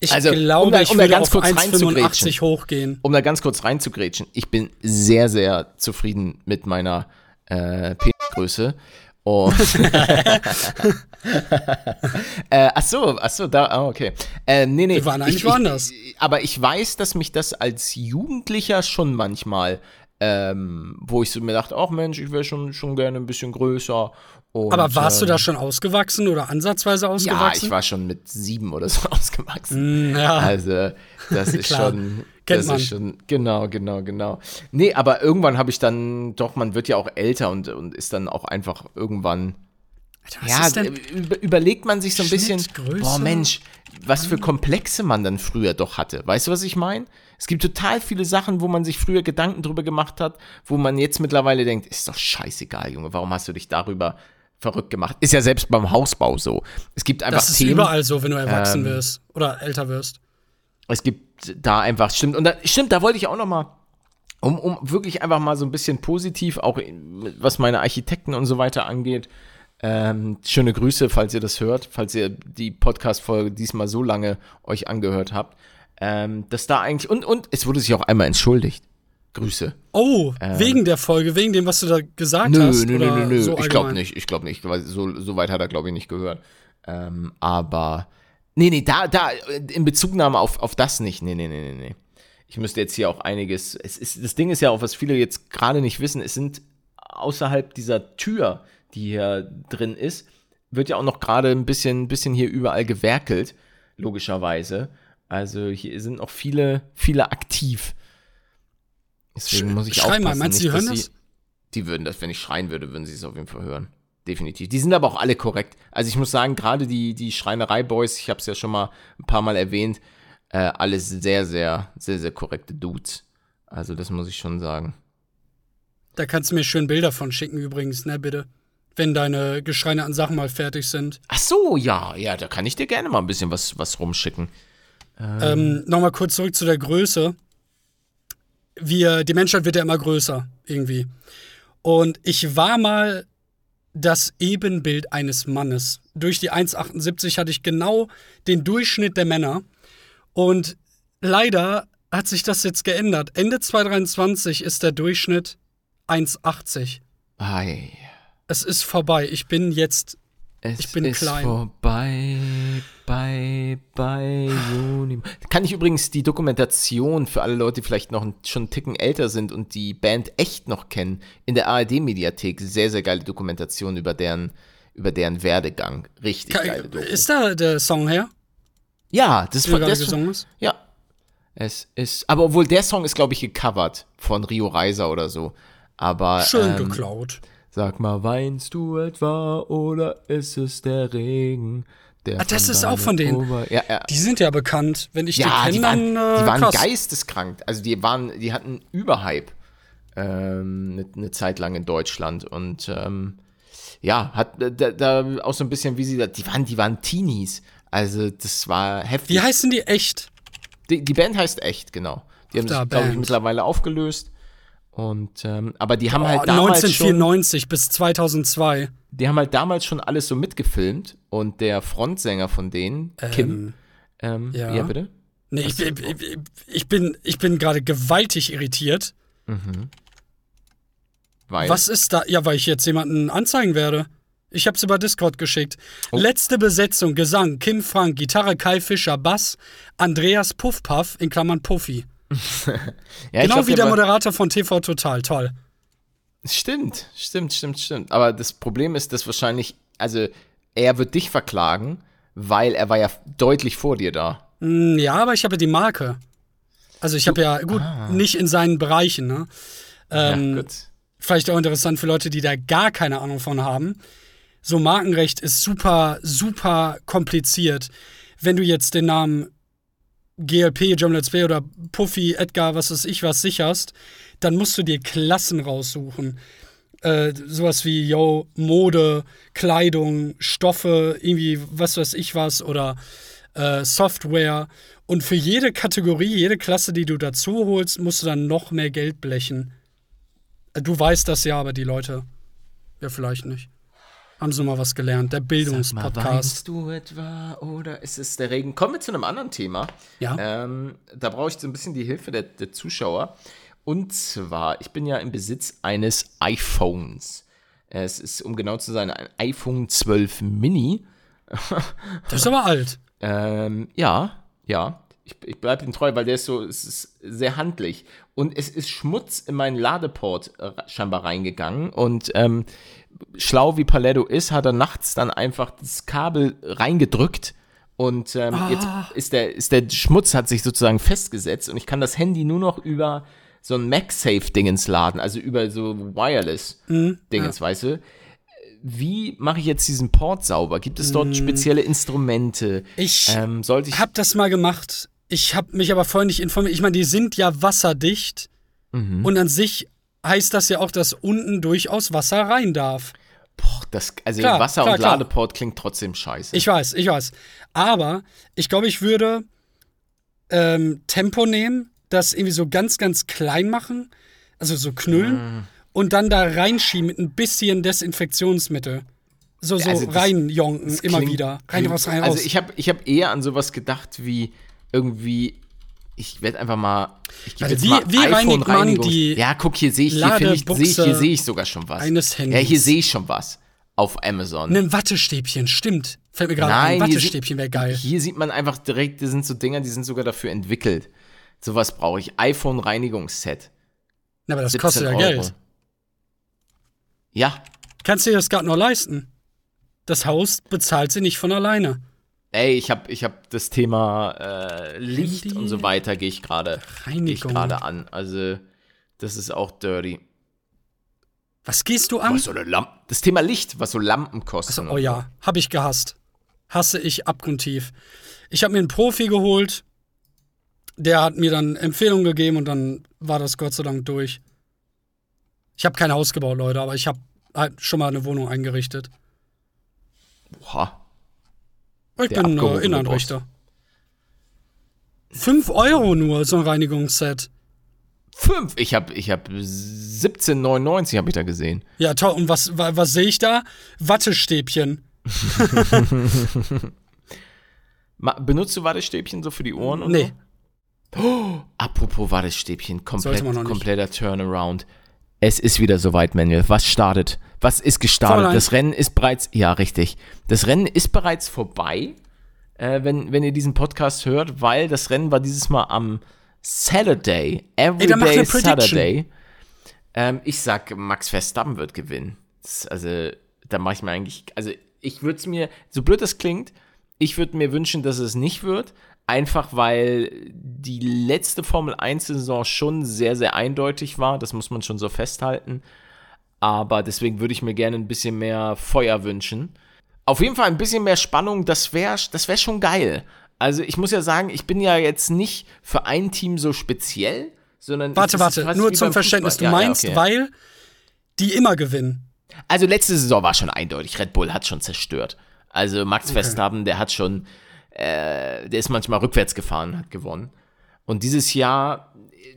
Ich also, glaube, um da, um ich würde auf 1,85 hochgehen. Um da ganz kurz reinzugrätschen, ich bin sehr, sehr zufrieden mit meiner äh, Penisgröße. Und äh, ach so, ach so, da, ah, okay. Äh, nee, nee. Wir waren eigentlich ich, woanders. Ich, aber ich weiß, dass mich das als Jugendlicher schon manchmal, ähm, wo ich so mir dachte, ach Mensch, ich wäre schon, schon gerne ein bisschen größer. Und, aber warst ähm, du da schon ausgewachsen oder ansatzweise ausgewachsen? Ja, ich war schon mit sieben oder so ausgewachsen. Mm, ja. Also, das ist schon, Kennt das man. ist schon, genau, genau, genau. Nee, aber irgendwann habe ich dann, doch, man wird ja auch älter und, und ist dann auch einfach irgendwann. Alter, ja, über, überlegt man sich so ein bisschen, boah Mensch, was für Komplexe man dann früher doch hatte. Weißt du, was ich meine? Es gibt total viele Sachen, wo man sich früher Gedanken drüber gemacht hat, wo man jetzt mittlerweile denkt, ist doch scheißegal, Junge, warum hast du dich darüber verrückt gemacht? Ist ja selbst beim Hausbau so. Es gibt einfach Das ist Themen, überall so, wenn du erwachsen ähm, wirst oder älter wirst. Es gibt da einfach, stimmt, und da, stimmt, da wollte ich auch noch mal um, um wirklich einfach mal so ein bisschen positiv, auch was meine Architekten und so weiter angeht, ähm, schöne Grüße, falls ihr das hört, falls ihr die Podcast-Folge diesmal so lange euch angehört habt. Ähm, dass da eigentlich, und, und es wurde sich auch einmal entschuldigt. Grüße. Oh, ähm, wegen der Folge, wegen dem, was du da gesagt nö, hast? Nö, nö, nö, nö, so ich glaube nicht, ich glaube nicht. So, so weit hat er, glaube ich, nicht gehört. Ähm, aber, nee, nee, da, da, in Bezugnahme auf, auf das nicht. Nee, nee, nee, nee, nee. Ich müsste jetzt hier auch einiges, es ist, das Ding ist ja auch, was viele jetzt gerade nicht wissen, es sind außerhalb dieser Tür, die hier drin ist, wird ja auch noch gerade ein bisschen, bisschen hier überall gewerkelt, logischerweise. Also hier sind noch viele, viele aktiv. Deswegen muss ich Schrei aufpassen. mal, meinst du, die hören das? Die würden das, wenn ich schreien würde, würden sie es auf jeden Fall hören. Definitiv. Die sind aber auch alle korrekt. Also ich muss sagen, gerade die, die Schreinerei-Boys, ich habe es ja schon mal ein paar Mal erwähnt, äh, alles sehr, sehr, sehr, sehr korrekte Dudes. Also das muss ich schon sagen. Da kannst du mir schön Bilder von schicken übrigens, ne, bitte wenn deine geschreinerten Sachen mal fertig sind. Ach so, ja, ja, da kann ich dir gerne mal ein bisschen was, was rumschicken. Ähm, ähm, Nochmal kurz zurück zu der Größe. Wir, die Menschheit wird ja immer größer, irgendwie. Und ich war mal das Ebenbild eines Mannes. Durch die 1,78 hatte ich genau den Durchschnitt der Männer. Und leider hat sich das jetzt geändert. Ende 2023 ist der Durchschnitt 1,80. Ei. Es ist vorbei. Ich bin jetzt. Es ich bin ist klein. vorbei, bei, bei Juni. Kann ich übrigens die Dokumentation für alle Leute, die vielleicht noch schon einen Ticken älter sind und die Band echt noch kennen, in der ARD-Mediathek, sehr, sehr geile Dokumentation über deren, über deren Werdegang. Richtig Ka- geile Doku. Ist da der Song her? ja, das Der war gerade das gesungen ist? Ja. Es ist, aber obwohl der Song ist, glaube ich, gecovert von Rio Reiser oder so. Aber. Schön ähm, geklaut. Sag mal, weinst du etwa oder ist es der Regen? Der Ah, das ist auch von denen. Ja, ja. Die sind ja bekannt. Wenn ich ja, die die kenne, waren, dann. Äh, die waren krass. geisteskrank. Also die waren, die hatten Überhype ähm, eine, eine Zeit lang in Deutschland und ähm, ja, hat da, da auch so ein bisschen, wie sie da, die waren, die waren Teenies. Also das war heftig. Wie heißen die echt? Die, die Band heißt echt, genau. Die haben sich, glaube ich, mittlerweile aufgelöst. Und ähm, aber die haben Oh, halt damals schon, 1994 bis 2002. die haben halt damals schon alles so mitgefilmt und der Frontsänger von denen, Kim, ähm, ja. ja. bitte? Nee, ich, ich, ich, bin, ich bin gerade gewaltig irritiert. Weil, Was ist da? Ja, weil ich jetzt jemanden anzeigen werde. Ich hab's über Discord geschickt. Oh. Letzte Besetzung: Gesang Kim Frank, Gitarre Kai Fischer, Bass Andreas Puffpuff in Klammern Puffy. ja, Genau glaub, wie der Moderator von TV Total. Toll. Stimmt, stimmt, stimmt, stimmt. Aber das Problem ist, dass wahrscheinlich, also er wird dich verklagen, weil er war ja deutlich vor dir da. Hm, Ja, aber ich habe ja die Marke. Also ich habe ja, gut, nicht in seinen Bereichen, ne? Ähm, ja, gut. vielleicht auch interessant für Leute, die da gar keine Ahnung von haben. So Markenrecht ist super, super kompliziert. Wenn du jetzt den Namen GLP, German Let's Play oder Puffy, Edgar, was weiß ich was sicherst, dann musst du dir Klassen raussuchen. Äh, sowas wie, yo, Mode, Kleidung, Stoffe, irgendwie was weiß ich was oder äh, Software. Und für jede Kategorie, jede Klasse, die du dazu holst, musst du dann noch mehr Geld blechen. Äh, Du weißt das ja, aber die Leute ja vielleicht nicht. Haben sie mal was gelernt? Der Bildungspodcast. du etwa oder ist es der Regen? Kommen wir zu einem anderen Thema. Ja. Ähm, da brauche ich so ein bisschen die Hilfe der, der Zuschauer. Und zwar, ich bin ja im Besitz eines iPhones. Es ist, um genau zu sein, ein iPhone 12 Mini. Das ist aber alt. Ähm, ja, ja. Ich, ich bleibe ihm treu, weil der ist so, es ist sehr handlich. Und es ist Schmutz in meinen Ladeport äh, scheinbar reingegangen. Und ähm, schlau wie Paletto ist, hat er nachts dann einfach das Kabel reingedrückt. Und ähm, jetzt ist der, ist der Schmutz hat sich sozusagen festgesetzt und ich kann das Handy nur noch über so ein MagSafe-Dingens laden, also über so Wireless-Dingens, weißt du? Wie mache ich jetzt diesen Port sauber? Gibt es dort spezielle Instrumente? Ich Ähm, sollte ich. hab das mal gemacht. Ich habe mich aber vorher nicht informiert. Ich meine, die sind ja wasserdicht. Mhm. Und an sich heißt das ja auch, dass unten durchaus Wasser rein darf. Boah, das, also Klar, Wasser klar, und klar. Ladeport klingt trotzdem scheiße. Ich weiß, ich weiß. Aber ich glaube, ich würde ähm, Tempo nehmen, das irgendwie so ganz, ganz klein machen, also so knüllen, Mm. und dann da reinschieben mit ein bisschen Desinfektionsmittel. So, so Also reinjonken, immer wieder. Rein raus, rein raus. Also ich habe ich hab eher an sowas gedacht wie irgendwie. Ich werde einfach mal. Ich gebe Also jetzt wie- mal wie reinigt man iPhone-Reinigungs- die Ja, guck, hier sehe ich, hier, finde ich, sehe ich, Ladebuchse hier sehe ich sogar schon was. eines Ja, Handys? hier sehe ich schon was. Auf Amazon. Ein Wattestäbchen, stimmt. Fällt mir gerade ein. Wattestäbchen wäre geil. Hier sieht man einfach direkt, das sind so Dinger, die sind sogar dafür entwickelt. Sowas brauche ich. iPhone-Reinigungsset. Na, aber das 17 kostet ja Euro. Geld. Ja, Kannst du dir das gerade noch leisten? Das Haus bezahlt sie nicht von alleine. Ey, ich habe ich hab das Thema äh, Licht Handy- und so weiter gehe ich gerade gehe ich gerade an. Also das ist auch dirty. Was gehst du an? Was so eine Lampe? Das Thema Licht, was so Lampen kosten. Also, oh ja, habe ich gehasst. Hasse ich abgrundtief. Ich habe mir einen Profi geholt. Der hat mir dann Empfehlungen gegeben und dann war das Gott sei Dank durch. Ich habe kein Haus gebaut, Leute, aber ich habe halt schon mal eine Wohnung eingerichtet. Oha. Ich bin äh, Innenrichter. 5 Euro nur, so ein Reinigungsset. Fünf. Ich habe ich hab 17,99 habe ich da gesehen. Ja, toll. Und was, was, was sehe ich da? Wattestäbchen. Benutzt du Wattestäbchen so für die Ohren? Und nee. So? Oh, apropos Wattestäbchen, komplett, kompletter Turnaround. Es ist wieder soweit, Manuel. Was startet? Was ist gestartet? Vorlein. Das Rennen ist bereits, ja, richtig. Das Rennen ist bereits vorbei, äh, wenn, wenn ihr diesen Podcast hört, weil das Rennen war dieses Mal am Saturday. Everyday Ey, Saturday. Ähm, ich sag, Max Verstappen wird gewinnen. Das, also, da mache ich mir eigentlich, also ich würde es mir, so blöd das klingt, ich würde mir wünschen, dass es nicht wird. Einfach weil die letzte Formel 1-Saison schon sehr, sehr eindeutig war. Das muss man schon so festhalten. Aber deswegen würde ich mir gerne ein bisschen mehr Feuer wünschen. Auf jeden Fall ein bisschen mehr Spannung, das wäre das wär schon geil. Also ich muss ja sagen, ich bin ja jetzt nicht für ein Team so speziell, sondern. Warte, warte, nur zum Verständnis. Du ja, meinst, ja, okay. weil die immer gewinnen. Also letzte Saison war schon eindeutig. Red Bull hat schon zerstört. Also Max okay. Verstappen, der hat schon, äh, der ist manchmal rückwärts gefahren, hat gewonnen. Und dieses Jahr,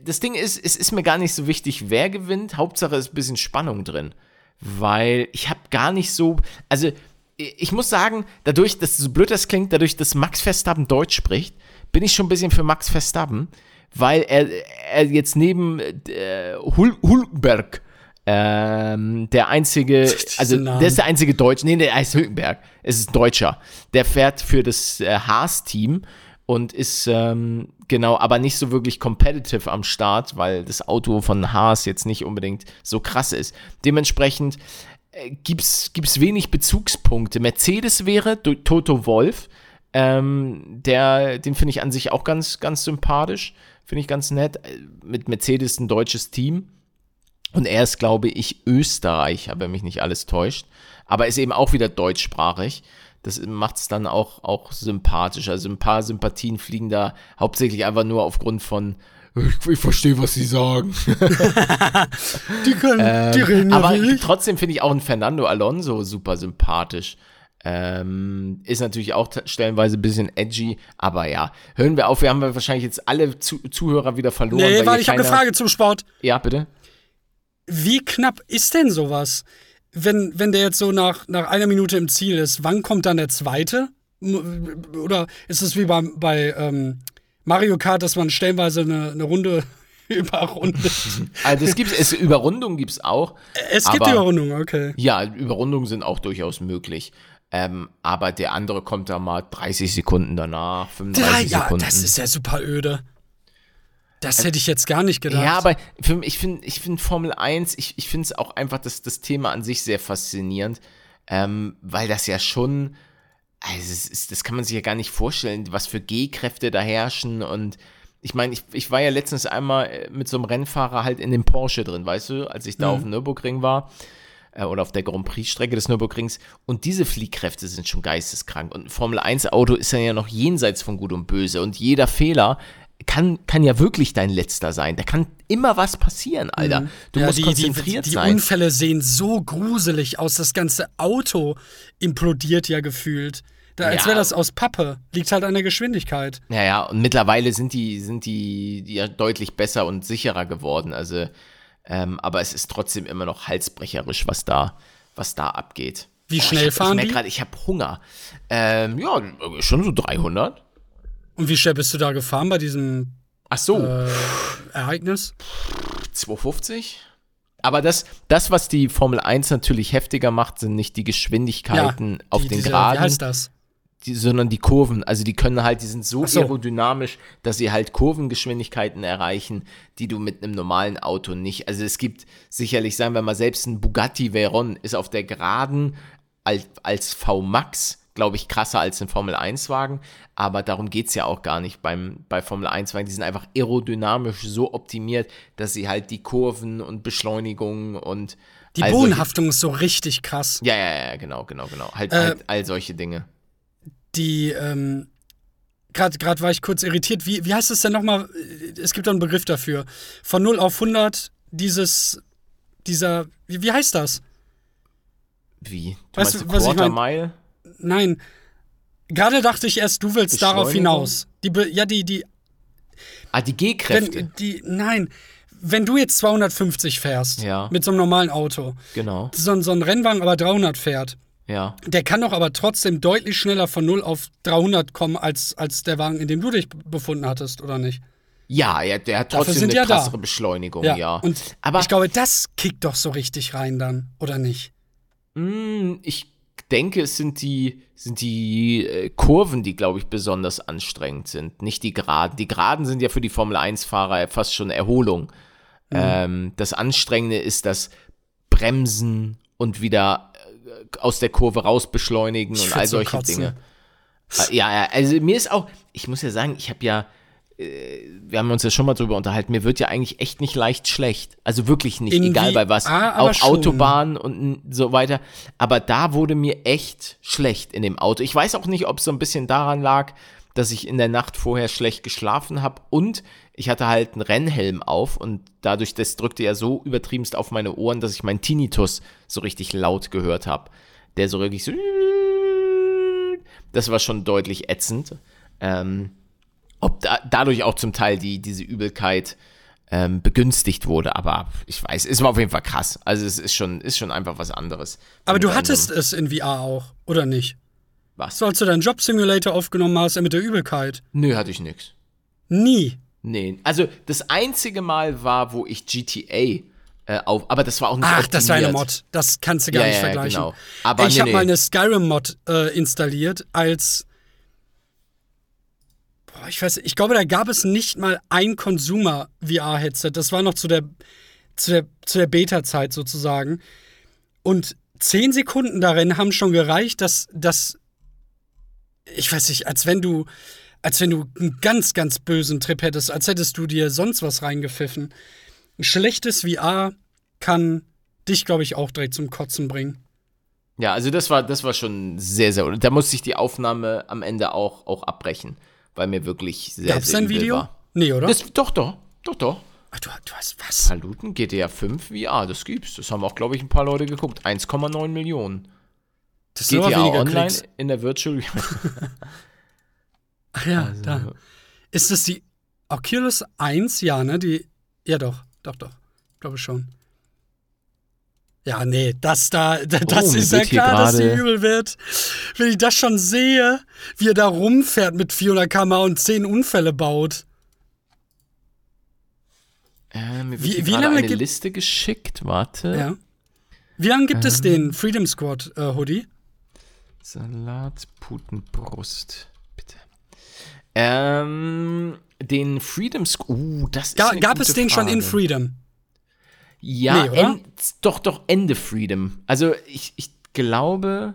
das Ding ist, es ist mir gar nicht so wichtig, wer gewinnt. Hauptsache ist ein bisschen Spannung drin. Weil ich habe gar nicht so, also ich muss sagen, dadurch, dass so blöd das klingt, dadurch, dass Max Verstappen Deutsch spricht, bin ich schon ein bisschen für Max Verstappen, weil er, er jetzt neben äh, Hul Hulkenberg ähm, der einzige, also der ist der einzige Deutsche, nee, der heißt Hülkenberg, es ist Deutscher. Der fährt für das äh, Haas-Team und ist ähm, genau, aber nicht so wirklich competitive am Start, weil das Auto von Haas jetzt nicht unbedingt so krass ist. Dementsprechend äh, gibt's gibt's wenig Bezugspunkte. Mercedes wäre Toto Wolf, ähm, der, den finde ich an sich auch ganz, ganz sympathisch, finde ich ganz nett. Äh, mit Mercedes ein deutsches Team und er ist, glaube ich, Österreicher, wenn mich nicht alles täuscht. Aber ist eben auch wieder deutschsprachig. Das macht es dann auch, auch sympathisch. Also ein paar Sympathien fliegen da hauptsächlich einfach nur aufgrund von, ich, ich verstehe, was sie sagen. die können, ähm, die reden ja Aber nicht. trotzdem finde ich auch einen Fernando Alonso super sympathisch. Ähm, ist natürlich auch stellenweise ein bisschen edgy, aber ja, hören wir auf, wir haben wahrscheinlich jetzt alle Zuhörer wieder verloren. Nee, warte, ich habe eine Frage zum Sport. Ja, bitte wie knapp ist denn sowas? Wenn, wenn der jetzt so nach, nach einer Minute im Ziel ist, wann kommt dann der zweite? Oder ist es wie bei, bei ähm, Mario Kart, dass man stellenweise eine, eine Runde überrundet? Also es gibt es, Überrundungen gibt es auch. Es gibt Überrundungen, okay. Ja, Überrundungen sind auch durchaus möglich. Ähm, aber der andere kommt da mal 30 Sekunden danach, 35 ja, Sekunden. Ja, das ist ja super öde. Das hätte ich jetzt gar nicht gedacht. Ja, aber für, ich finde ich find Formel 1, ich, ich finde es auch einfach das, das Thema an sich sehr faszinierend, ähm, weil das ja schon, also das, ist, das kann man sich ja gar nicht vorstellen, was für G-Kräfte da herrschen und ich meine, ich, ich war ja letztens einmal äh, mit so einem Rennfahrer halt in dem Porsche drin, weißt du, als ich da mhm. auf dem Nürburgring war äh, oder auf der Grand Prix-Strecke des Nürburgrings. Und diese Fliehkräfte sind schon geisteskrank. Und ein Formel 1-Auto ist ja noch jenseits von Gut und Böse. Und jeder Fehler kann, kann ja wirklich dein letzter sein. Da kann immer was passieren, Alter. Mhm. Du ja, musst die, konzentriert die, die, sein. Die Unfälle sehen so gruselig aus. Das ganze Auto implodiert ja gefühlt. Da, als ja. wäre das aus Pappe. Liegt halt an der Geschwindigkeit. Ja, ja, und mittlerweile sind die, sind die, die ja deutlich besser und sicherer geworden. Also, ähm, aber es ist trotzdem immer noch halsbrecherisch, was da, was da abgeht. Wie oh, schnell ich hab, fahren ich die? Grad, ich habe Hunger. Ähm, ja, schon so 300. Und wie schnell bist du da gefahren bei diesem Ach so. Äh, Ereignis? 250? Aber das, das, was die Formel 1 natürlich heftiger macht, sind nicht die Geschwindigkeiten ja, die, auf den diese, Geraden. Wie heißt das? Die, sondern die Kurven. Also die können halt, die sind so, so, aerodynamisch, dass sie halt Kurvengeschwindigkeiten erreichen, die du mit einem normalen Auto nicht. Also es gibt sicherlich, sagen wir mal, selbst ein Bugatti Veyron ist auf der Geraden als, als V-Max glaube ich, krasser als ein Formel-1-Wagen. Aber darum geht es ja auch gar nicht beim, bei Formel-1-Wagen. Die sind einfach aerodynamisch so optimiert, dass sie halt die Kurven und Beschleunigungen und. Die all Bodenhaftung ist so richtig krass. Ja, ja, ja, genau, genau, genau. Halt, äh, halt all solche Dinge. Die, ähm, gerade war ich kurz irritiert. Wie, wie heißt es denn nochmal? Es gibt da einen Begriff dafür. Von 0 auf 100, dieses, dieser, wie, wie heißt das? Wie? Du weißt, meinst was Quarter ich mein? Mile? Nein. Gerade dachte ich erst, du willst darauf hinaus. Die, ja, die, die. Ah, die G-Kräfte. Die, nein. wenn du jetzt 250 fährst, ja. mit so einem normalen Auto, genau. so, so ein Rennwagen aber 300 fährt, ja. der kann doch aber trotzdem deutlich schneller von 0 auf 300 kommen, als, als der Wagen, in dem du dich befunden hattest, oder nicht? Ja, ja der hat trotzdem eine ja krassere da. Beschleunigung, Ja, ja. und aber ich glaube, das kickt doch so richtig rein dann, oder nicht? mh, ich denke, es sind die, sind die äh, Kurven, die, glaube ich, besonders anstrengend sind, nicht die Geraden. Die Geraden sind ja für die Formel-1-Fahrer fast schon Erholung. Mhm. Ähm, das Anstrengende ist das Bremsen und wieder äh, aus der Kurve raus beschleunigen Ich und all so solche. Dinge. Ja, ja, also mir ist auch, ich muss ja sagen, ich habe ja, wir haben uns ja schon mal drüber unterhalten, mir wird ja eigentlich echt nicht leicht schlecht. Also wirklich nicht, In egal bei was. Ah, auch schon. Autobahn und so weiter. Aber da wurde mir echt schlecht in dem Auto. Ich weiß auch nicht, ob es so ein bisschen daran lag, dass ich in der Nacht vorher schlecht geschlafen habe und ich hatte halt einen Rennhelm auf und dadurch, das drückte ja so übertriebenst auf meine Ohren, dass ich meinen Tinnitus so richtig laut gehört habe. Der so wirklich so. Das war schon deutlich ätzend. Ähm, ob da, dadurch auch zum Teil die, diese Übelkeit ähm, begünstigt wurde, aber ich weiß, es war auf jeden Fall krass. Also es ist schon, ist schon einfach was anderes. Aber du hattest es in VR auch, oder nicht? was? So, als du deinen Job Simulator aufgenommen hast, mit der Übelkeit. Nö, hatte ich nix. Nie. Nee, also das einzige Mal war, wo ich GTA äh, auf, aber das war auch nicht Ach, das war eine optimiert. Mod. Das kannst du gar Ja, nicht ja, vergleichen. genau. Aber ich nee, habe nee. mal eine Skyrim-Mod äh, installiert als. Boah, ich weiß, ich glaube, da gab es nicht mal ein Consumer-VR-Headset. Das war noch zu der, zu der, zu der Beta-Zeit sozusagen. Und zehn Sekunden darin haben schon gereicht, dass, dass ich weiß nicht, als wenn du, als wenn du einen ganz, ganz bösen Trip hättest, als hättest du dir sonst was reingepfiffen. Ein schlechtes VR kann dich, glaube ich, auch direkt zum Kotzen bringen. Ja, also das war, das war schon sehr, sehr. Da musste ich die Aufnahme am Ende auch, auch abbrechen, weil mir wirklich sehr, Gab es sehr ein Video? war. Nee, oder? Das, doch, doch, doch, doch. Ach, du, du hast was? Paluten GTA 5 VR, das gibt's. Das haben auch, glaube ich, ein paar Leute geguckt. 1,9 Millionen. Das aber GTA Online Klicks. in der Virtual Ach ja, Also da. Ist das die Oculus 1? Ja, ne? Die. Ja, doch, doch, doch. Glaube schon. Ja, nee, das da, da- das Oh, ist ja klar, dass die übel wird. Wenn ich das schon sehe, wie er da rumfährt mit 400 km und 10 Unfälle baut. Äh, mir wird Wie- wie lange eine gibt- Liste geschickt. Warte. Ja. Wie lange gibt Ähm. es den Freedom Squad äh, Hoodie? Salat, Putenbrust, bitte. Ähm, den Freedom Sc Uh, das ist Ga gab es den schon in Frage. Freedom? Ja, Nee, end, doch, doch, Ende Freedom. Also ich, ich glaube,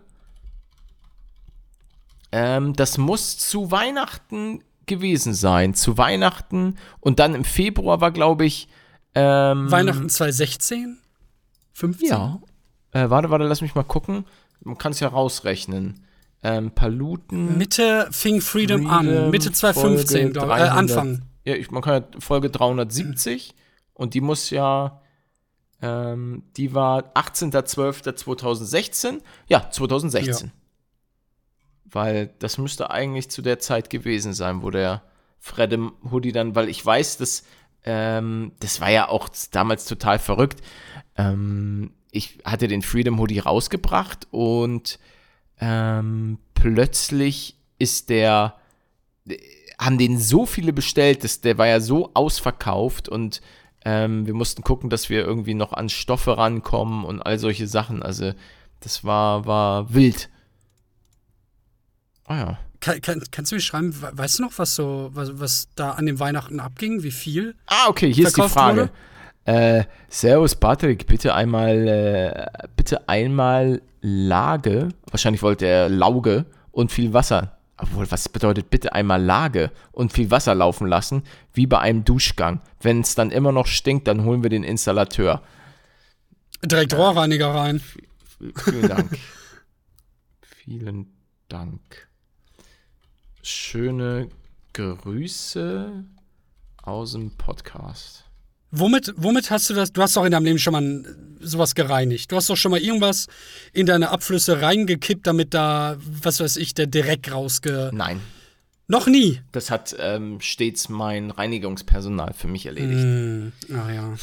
ähm, das muss zu Weihnachten gewesen sein. Zu Weihnachten und dann im Februar war, glaube ich, ähm, Weihnachten 2016? 15? Ja. Äh, warte, warte, lass mich mal gucken. Man kann es ja rausrechnen. Ähm, Paluten. Mitte fing Freedom, an. Freedom, Mitte 2015, Folge glaube ich. Äh, 300. Anfang. Ja, ich, man kann ja Folge 370 und die muss ja, ähm, die war 18.12.2016. Ja, 2016. Weil das müsste eigentlich zu der Zeit gewesen sein, wo der Fredem Hoodie dann, weil ich weiß, dass, ähm, das war ja auch damals total verrückt. Ähm, ich hatte den Freedom Hoodie rausgebracht und ähm, plötzlich ist der, haben den so viele bestellt, dass der war ja so ausverkauft und ähm, wir mussten gucken, dass wir irgendwie noch an Stoffe rankommen und all solche Sachen. Also das war, war wild. Ah ja. Kann, kann, kannst du mir schreiben, we- weißt du noch, was so, was, was da an dem Weihnachten abging? Wie viel? Ah, okay, hier ist die Frage. Äh, Servus Patrick, bitte einmal, äh, bitte einmal Lage, wahrscheinlich wollte er Lauge und viel Wasser. Obwohl, was bedeutet bitte einmal Lage und viel Wasser laufen lassen, wie bei einem Duschgang. Wenn es dann immer noch stinkt, dann holen wir den Installateur. Direkt Rohrreiniger rein. Vielen Dank. Vielen Dank. Schöne Grüße aus dem Podcast. Womit, womit hast du das? Du hast doch in deinem Leben schon mal sowas gereinigt. Du hast doch schon mal irgendwas in deine Abflüsse reingekippt, damit da, was weiß ich, der Dreck rausge. Nein, Noch nie. Das hat ähm, stets mein Reinigungspersonal für mich erledigt. Mm, ah ja.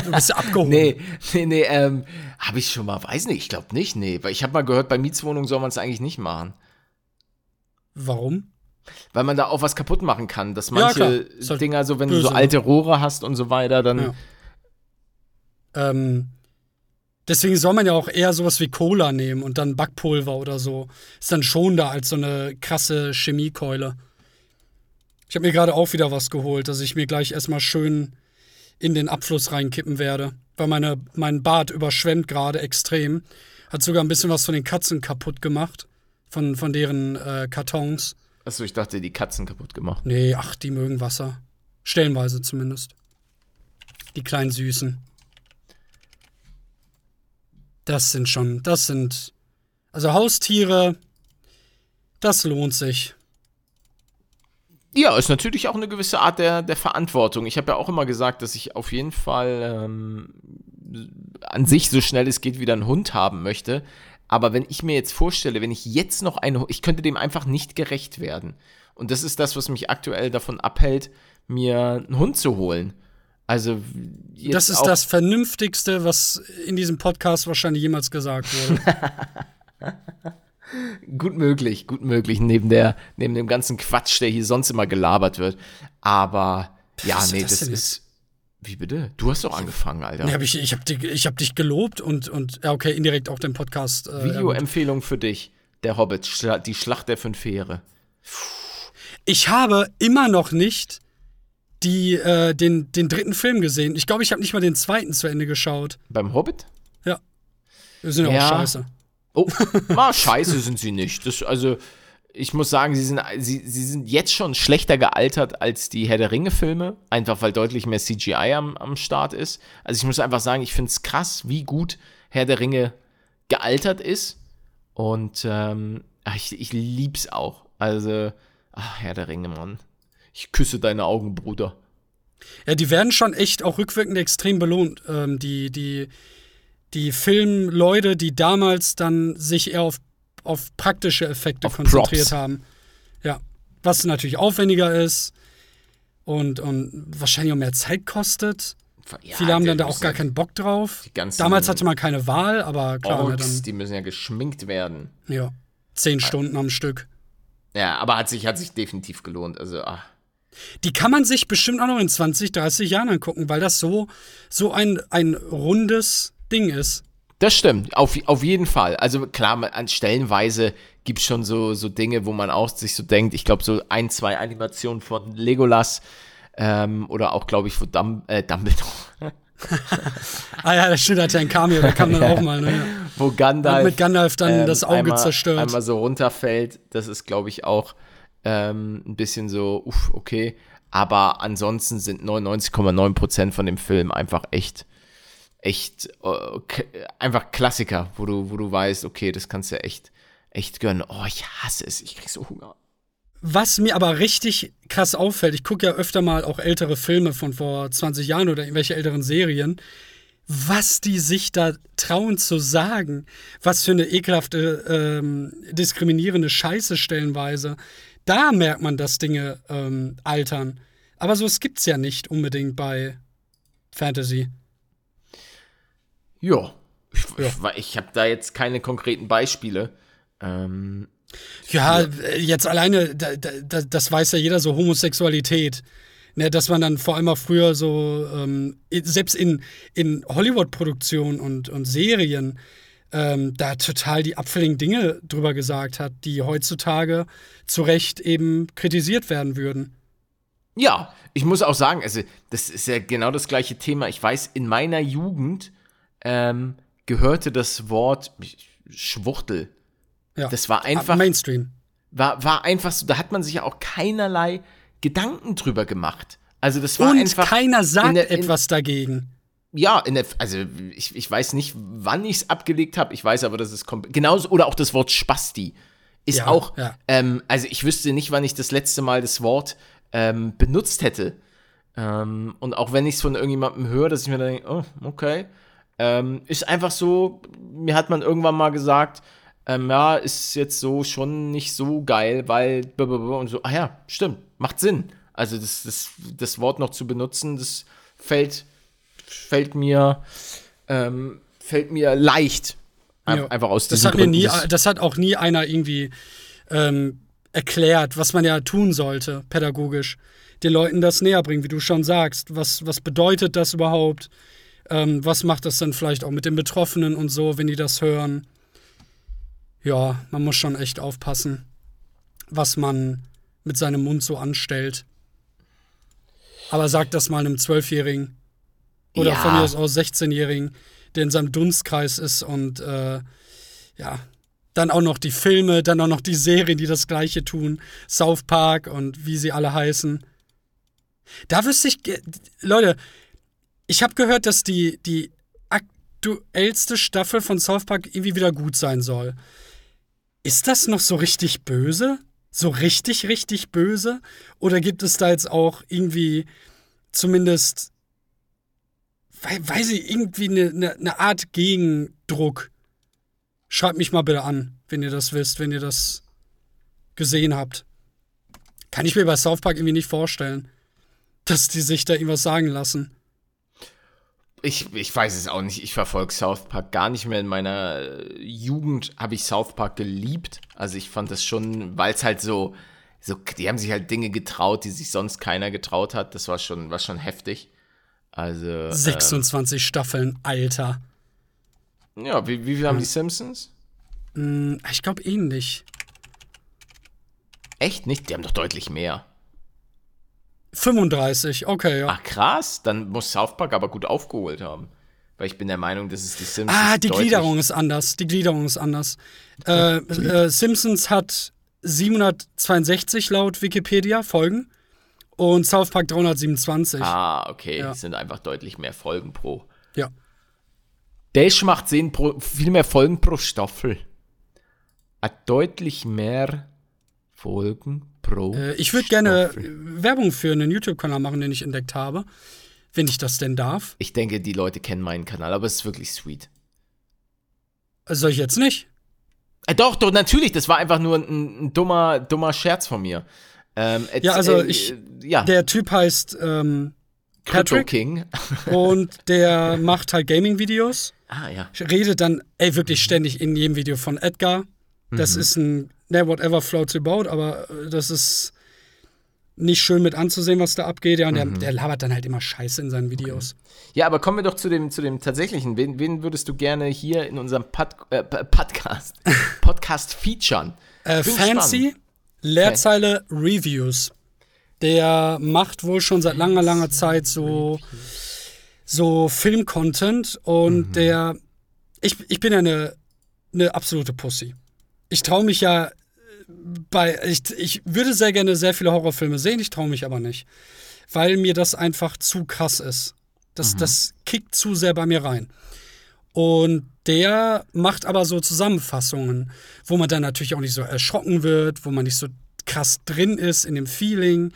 Du bist abgehoben. nee, nee, nee, ähm, habe ich schon mal, weiß nicht, ich glaube nicht, nee. Weil ich habe mal gehört, bei Mietswohnungen soll man es eigentlich nicht machen. Warum? Weil man da auch was kaputt machen kann. Dass manche ja, halt Dinger, so wenn böse, du so alte Rohre hast und so weiter, dann. Ja. Ähm, Deswegen soll man ja auch eher sowas wie Cola nehmen und dann Backpulver oder so. Ist dann schon da als so eine krasse Chemiekeule. Ich habe mir gerade auch wieder was geholt, dass ich mir gleich erstmal schön in den Abfluss reinkippen werde. Weil meine, mein Bad überschwemmt gerade extrem. Hat sogar ein bisschen was von den Katzen kaputt gemacht. Von, von deren äh, Kartons. Achso, ich dachte, die Katzen kaputt gemacht. Nee, ach, die mögen Wasser. Stellenweise zumindest. Die kleinen Süßen. Das sind schon, das sind. Also Haustiere, das lohnt sich. Ja, ist natürlich auch eine gewisse Art der, der Verantwortung. Ich habe ja auch immer gesagt, dass ich auf jeden Fall ähm, an sich so schnell es geht wieder einen Hund haben möchte. Aber wenn ich mir jetzt vorstelle, wenn ich jetzt noch einen Hund, ich könnte dem einfach nicht gerecht werden. Und das ist das, was mich aktuell davon abhält, mir einen Hund zu holen. Also das ist das Vernünftigste, was in diesem Podcast wahrscheinlich jemals gesagt wurde. gut möglich, gut möglich, neben, der, neben dem ganzen Quatsch, der hier sonst immer gelabert wird. Aber ja, was nee, das, das ist. Wie bitte? Du hast doch angefangen, Alter. Nee, hab ich ich habe dich, hab dich gelobt und, und ja, okay, indirekt auch den Podcast. Äh, Videoempfehlung für dich: Der Hobbit, die Schlacht der fünf Heere. Ich habe immer noch nicht die, äh, den, den dritten Film gesehen. Ich glaube, ich habe nicht mal den zweiten zu Ende geschaut. Beim Hobbit? Ja. Wir sind ja auch scheiße. Oh, mal scheiße sind sie nicht. Das, also, ich muss sagen, sie sind, sie, sie sind jetzt schon schlechter gealtert als die Herr der Ringe-Filme, einfach weil deutlich mehr CGI am, am Start ist. Also ich muss einfach sagen, ich finde es krass, wie gut Herr der Ringe gealtert ist. Und ähm, ich, ich lieb's auch. Also, ach, Herr der Ringe, Mann. Ich küsse deine Augen, Bruder. Ja, die werden schon echt auch rückwirkend extrem belohnt. Ähm, die, die, die Filmleute, die damals dann sich eher auf, auf praktische Effekte auf konzentriert Props. haben. Ja. Was natürlich aufwendiger ist und, und wahrscheinlich auch mehr Zeit kostet. Ja, Viele haben dann da auch gar keinen Bock drauf. Damals hatte man keine Wahl, aber klar. Orks, dann, die müssen ja geschminkt werden. Ja. Zehn Stunden am Stück. Ja, aber hat sich, hat sich definitiv gelohnt. Also, ach. Die kann man sich bestimmt auch noch in 20, 30 Jahren angucken, weil das so, so ein, ein rundes Ding ist. Das stimmt, auf, auf jeden Fall. Also klar, an Stellenweise gibt es schon so, so Dinge, wo man auch sich so denkt, ich glaube, so ein, zwei Animationen von Legolas ähm, oder auch, glaube ich, von Dumb äh, Dumbledore. ah ja, das stimmt, hat ja ein Cameo, da kam dann auch mal, ne? Wo Gandalf. Und mit Gandalf dann ähm, das Auge einmal, zerstört. Einmal so runterfällt, das ist, glaube ich, auch ähm, ein bisschen so, uff, okay. Aber ansonsten sind 99,9% von dem Film einfach echt, echt, äh, einfach Klassiker, wo du, wo du weißt, okay, das kannst du echt, echt gönnen. Oh, ich hasse es, ich krieg so Hunger. Was mir aber richtig krass auffällt, ich gucke ja öfter mal auch ältere Filme von vor 20 Jahren oder irgendwelche älteren Serien, was die sich da trauen zu sagen, was für eine ekelhafte, ähm, diskriminierende Scheiße stellenweise da merkt man, dass Dinge ähm, altern. Aber so es gibt's ja nicht unbedingt bei Fantasy. Ja, ich, ja. ich, habe da jetzt keine konkreten Beispiele. Ähm, ja, ja, jetzt alleine, da, da, das weiß ja jeder, so Homosexualität. Ne, dass man dann vor allem auch früher so, ähm, selbst in, in Hollywood-Produktionen und, und Serien, ähm, da total die abfälligen Dinge drüber gesagt hat, die heutzutage zu Recht eben kritisiert werden würden. Ja, ich muss auch sagen, also das ist ja genau das gleiche Thema. Ich weiß, in meiner Jugend ähm, gehörte das Wort Schwuchtel. Ja, das war einfach. Mainstream. War, war einfach so, da hat man sich ja auch keinerlei Gedanken drüber gemacht. Also das war Und einfach. Keiner sagt der, in, etwas dagegen ja, der, also ich, ich weiß nicht, wann ich es abgelegt habe. Ich weiß aber, dass es kommt. Genauso, oder auch das Wort Spasti ist ja, auch. Ja. Ähm, also ich wüsste nicht, wann ich das letzte Mal das Wort ähm, benutzt hätte. Ähm, und auch wenn ich es von irgendjemandem höre, dass ich mir dann denke, oh, okay. Ähm, ist einfach so, mir hat man irgendwann mal gesagt, ähm, ja, ist jetzt so schon nicht so geil, weil und so, ah ja, stimmt, macht Sinn. Also das, das, das Wort noch zu benutzen, das fällt, fällt mir, ähm, fällt mir leicht. Ja. Einfach aus das hat Gründen. Mir nie, das hat auch nie einer irgendwie ähm, erklärt, was man ja tun sollte, pädagogisch. Den Leuten das näher bringen, wie du schon sagst. Was, was bedeutet das überhaupt? Ähm, was macht das dann vielleicht auch mit den Betroffenen und so, wenn die das hören? Ja, man muss schon echt aufpassen, was man mit seinem Mund so anstellt. Aber sag das mal einem Zwölfjährigen oder ja. von mir aus aus 16-Jährigen, der in seinem Dunstkreis ist und äh, ja, dann auch noch die Filme, dann auch noch die Serien, die das gleiche tun, South Park und wie sie alle heißen. Da wüsste ich, Leute, ich habe gehört, dass die, die aktuellste Staffel von South Park irgendwie wieder gut sein soll. Ist das noch so richtig böse? So richtig, richtig böse? Oder gibt es da jetzt auch irgendwie zumindest, weiß ich, irgendwie eine, eine, eine Art Gegendruck? Schreibt mich mal bitte an, wenn ihr das wisst, wenn ihr das gesehen habt. Kann ich mir bei South Park irgendwie nicht vorstellen, dass die sich da irgendwas sagen lassen. Ich, ich weiß es auch nicht. Ich verfolge South Park gar nicht mehr. In meiner Jugend habe ich South Park geliebt. Also ich fand das schon, weil es halt so, so, die haben sich halt Dinge getraut, die sich sonst keiner getraut hat. Das war schon, war schon heftig. Also. 26 ähm, Staffeln, Alter. Ja, wie, wie viel haben hm. die Simpsons? Hm, ich glaube ähnlich. Echt nicht? Die haben doch deutlich mehr. 35, okay, ja. Ach krass, dann muss South Park aber gut aufgeholt haben. Weil ich bin der Meinung, dass es die Simpsons. Ah, die Gliederung ist anders. Die Gliederung ist anders. Äh, äh, Simpsons hat 762 laut Wikipedia Folgen und South Park 327. Ah, okay. Ja. Das sind einfach deutlich mehr Folgen pro. Ja. Dash macht 10 pro, viel mehr Folgen pro Staffel. Hat deutlich mehr Folgen pro. Äh, ich würde gerne Werbung für einen YouTube-Kanal machen, den ich entdeckt habe. Wenn ich das denn darf. Ich denke, die Leute kennen meinen Kanal, aber es ist wirklich sweet. Soll ich jetzt nicht? Äh, doch, doch, natürlich. Das war einfach nur ein, ein dummer, dummer Scherz von mir. Ähm, ja, also äh, ich. Ja. Der Typ heißt ähm, Patrick King. und der macht halt Gaming-Videos. Ah, ja. Redet dann, ey, wirklich ständig in jedem Video von Edgar. Das mhm. ist ein ne, whatever floats your boat, aber äh, das ist nicht schön mit anzusehen, was da abgeht. Ja, und mhm. der, der, labert dann halt immer Scheiße in seinen Videos. Okay. Ja, aber kommen wir doch zu dem, zu dem tatsächlichen. Wen, wen würdest du gerne hier in unserem Pod, äh, Podcast, Podcast featuren? Äh, Fancy, spannend. Leerzeile okay. Reviews. Der macht wohl schon seit langer, langer Zeit so, so Film-Content und mhm. der, ich, ich bin ja eine, eine absolute Pussy ich traue mich ja bei, ich, ich würde sehr gerne sehr viele Horrorfilme sehen, ich traue mich aber nicht. Weil mir das einfach zu krass ist. Das, mhm. das kickt zu sehr bei mir rein. Und der macht aber so Zusammenfassungen, wo man dann natürlich auch nicht so erschrocken wird, wo man nicht so krass drin ist in dem Feeling.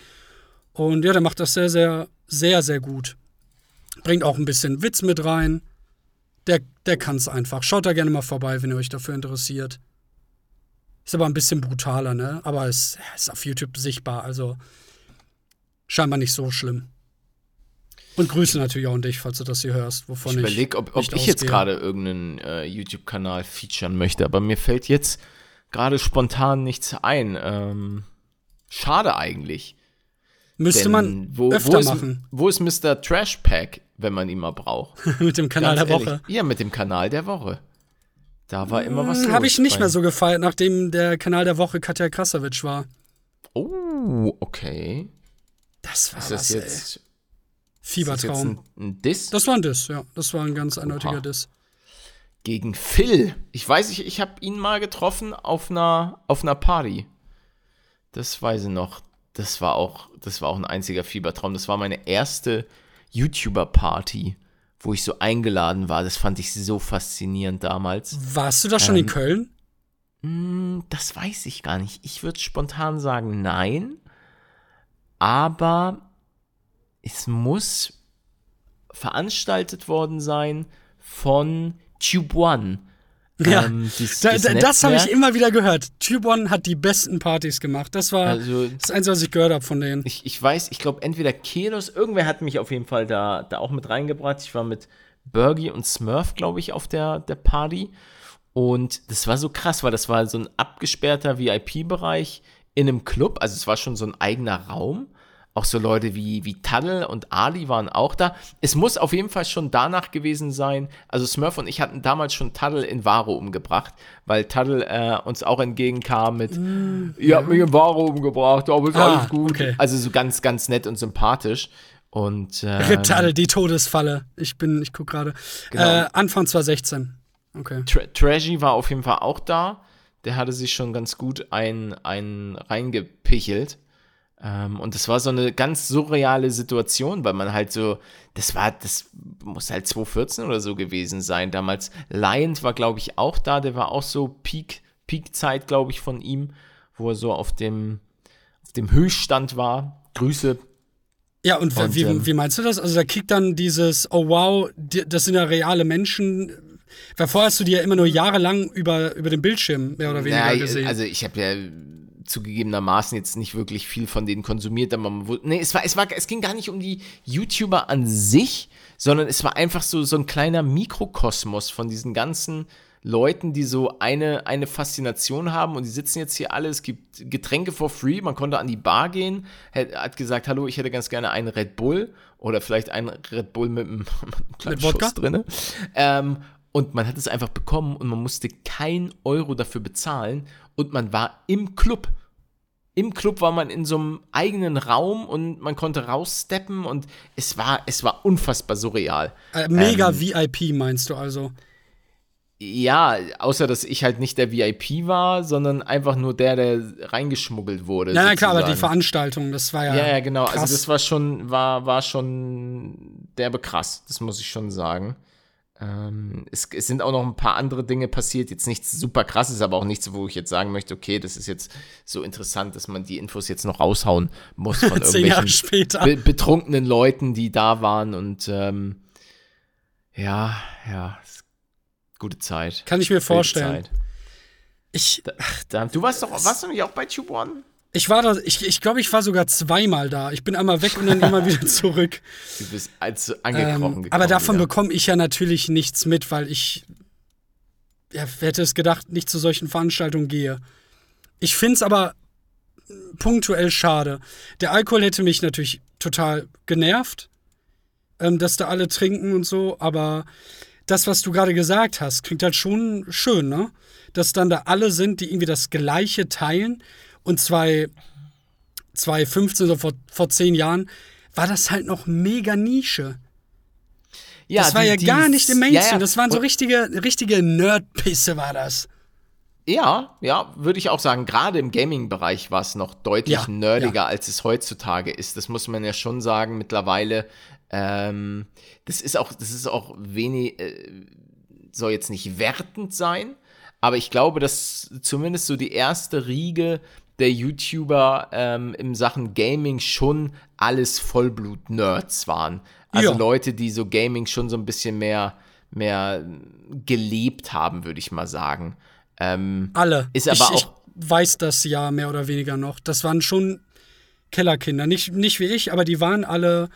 Und ja, der macht das sehr, sehr, sehr, sehr gut. Bringt auch ein bisschen Witz mit rein. Der, der kann es einfach. Schaut da gerne mal vorbei, wenn ihr euch dafür interessiert. Ist aber ein bisschen brutaler, ne? Aber es ist auf YouTube sichtbar, also scheinbar nicht so schlimm. Und Grüße natürlich auch an dich, falls du das hier hörst, wovon ich überlege, ob, ob ich jetzt gerade irgendeinen äh, YouTube-Kanal featuren möchte, aber mir fällt jetzt gerade spontan nichts ein. Ähm, schade eigentlich. Müsste Denn man wo, öfter wo ist, machen. Wo ist Mr. Trash Pack, wenn man ihn mal braucht? mit dem Kanal Ganz der ehrlich. Woche. Ja, mit dem Kanal der Woche. Da war immer was hm, los. Habe ich nicht mehr so gefeiert, nachdem der Kanal der Woche Katja Krasowitsch war. Oh, okay. Das war ist das was, jetzt, ey. Fiebertraum. Ist das ein, ein Diss? Das war ein Diss, ja. Das war ein ganz eindeutiger Diss. Gegen Phil. Ich weiß, ich, ich habe ihn mal getroffen auf einer, auf einer Party. Das weiß ich noch. Das war auch, das war auch ein einziger Fiebertraum. Das war meine erste YouTuber-Party wo ich so eingeladen war. Das fand ich so faszinierend damals. Warst du da schon ähm, in Köln? Hm, das weiß ich gar nicht. Ich würde spontan sagen, nein. Aber es muss veranstaltet worden sein von Tube One. Ja, ähm, dies, da, da, das habe ich immer wieder gehört. One hat die besten Partys gemacht. Das war also, das Einzige, was ich gehört habe von denen. Ich, ich weiß, ich glaube, entweder Kelos, irgendwer hat mich auf jeden Fall da, da auch mit reingebracht. Ich war mit Bergie und Smurf, glaube ich, auf der, der Party. Und das war so krass, weil das war so ein abgesperrter VIP-Bereich in einem Club. Also es war schon so ein eigener Raum. Auch so Leute wie, wie Taddle und Ali waren auch da. Es muss auf jeden Fall schon danach gewesen sein. Also Smurf und ich hatten damals schon Taddle in Varo umgebracht, weil Taddle äh, uns auch entgegenkam mit, mm, ihr habt mich in Varo umgebracht, aber ist ah, alles gut. Okay. Also so ganz, ganz nett und sympathisch. Und äh, Taddle, die Todesfalle. Ich bin, ich guck gerade. Genau. Äh, Anfang 2016. Okay. Tra Trashy war auf jeden Fall auch da. Der hatte sich schon ganz gut ein, ein reingepichelt. Ähm, und das war so eine ganz surreale Situation, weil man halt so, das war, das muss halt 2014 oder so gewesen sein. Damals Lion war, glaube ich, auch da. Der war auch so Peak, Peak-Zeit, glaube ich, von ihm, wo er so auf dem, auf dem Höchststand war. Grüße. Ja, und, und wie, ähm, wie meinst du das? Also da kriegt dann dieses, oh wow, das sind ja reale Menschen. Weil vorher hast du die ja immer nur jahrelang über, über den Bildschirm mehr oder weniger ja, gesehen. Also ich habe ja zugegebenermaßen jetzt nicht wirklich viel von denen konsumiert, aber man, nee, es war, es war, es ging gar nicht um die YouTuber an sich, sondern es war einfach so, so ein kleiner Mikrokosmos von diesen ganzen Leuten, die so eine, eine Faszination haben und die sitzen jetzt hier alle, es gibt Getränke for free, man konnte an die Bar gehen, hat gesagt, hallo, ich hätte ganz gerne einen Red Bull oder vielleicht einen Red Bull mit einem kleinen mit Schuss drin. Ähm, und man hat es einfach bekommen und man musste kein Euro dafür bezahlen und man war im Club. Im Club war man in so einem eigenen Raum und man konnte raussteppen und es war, es war unfassbar surreal. Äh, mega ähm, VIP meinst du also? Ja, außer dass ich halt nicht der VIP war, sondern einfach nur der, der reingeschmuggelt wurde. Ja, na, klar, aber die Veranstaltung, das war ja. Ja, ja, genau. Also krass. Also das war schon, war, war schon derbe krass, das muss ich schon sagen. Ähm, es, es, sind auch noch ein paar andere Dinge passiert, jetzt nichts super krasses, aber auch nichts, wo ich jetzt sagen möchte, okay, das ist jetzt so interessant, dass man die Infos jetzt noch raushauen muss von irgendwelchen be betrunkenen Leuten, die da waren und ähm, ja, ja, gute Zeit. Kann ich mir vorstellen. Ich, da, du warst doch, warst du nicht auch bei Tube One? Ich war da, ich, ich glaube, ich war sogar zweimal da. Ich bin einmal weg und dann immer wieder zurück. Du bist als angekrochen ähm, Aber davon bekomme ich ja natürlich nichts mit, weil ich, ja, hätte es gedacht, nicht zu solchen Veranstaltungen gehe. Ich finde es aber punktuell schade. Der Alkohol hätte mich natürlich total genervt, ähm, dass da alle trinken und so, aber das, was du gerade gesagt hast, klingt halt schon schön, ne? Dass dann da alle sind, die irgendwie das Gleiche teilen und 2015, so vor, vor zehn Jahren, war das halt noch mega Nische. Ja, das war die, ja die, gar nicht im Mainstream. Ja, ja. Das waren so richtige, richtige Nerdpisse, war das. Ja, ja, würde ich auch sagen. Gerade im Gaming-Bereich war es noch deutlich ja, nerdiger, als es heutzutage ist. Das muss man ja schon sagen. Mittlerweile, ähm, das ist auch, das ist auch wenig, äh, soll jetzt nicht wertend sein, aber ich glaube, dass zumindest so die erste Riege der YouTuber ähm, in Sachen Gaming schon alles Vollblut-Nerds waren. Also ja. Leute, die so Gaming schon so ein bisschen mehr, mehr gelebt haben, würde ich mal sagen. Ähm, Alle. Ist aber ich, auch. Ich weiß das ja mehr oder weniger noch. Das waren schon Kellerkinder. Nicht, nicht wie ich, aber die waren alle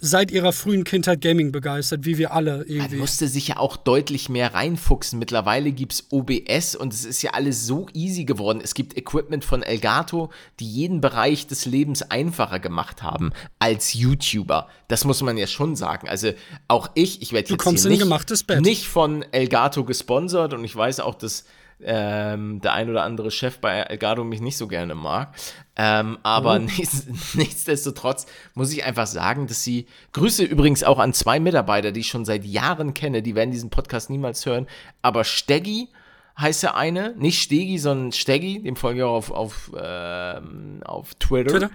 seit ihrer frühen Kindheit Gaming begeistert, wie wir alle irgendwie. Man musste sich ja auch deutlich mehr reinfuchsen. Mittlerweile gibt es OBS und es ist ja alles so easy geworden. Es gibt Equipment von Elgato, die jeden Bereich des Lebens einfacher gemacht haben als YouTuber. Das muss man ja schon sagen. Also auch ich, ich werde jetzt hier nicht, nicht von Elgato gesponsert und ich weiß auch, dass ähm, der ein oder andere Chef bei Elgato mich nicht so gerne mag. Ähm, aber oh. nichts, nichtsdestotrotz muss ich einfach sagen, dass sie, Grüße übrigens auch an zwei Mitarbeiter, die ich schon seit Jahren kenne, die werden diesen Podcast niemals hören, aber Steggy heißt der eine, nicht Stegi, sondern Steggy, dem folge ich auch auf, auf, ähm, auf Twitter. Twitter.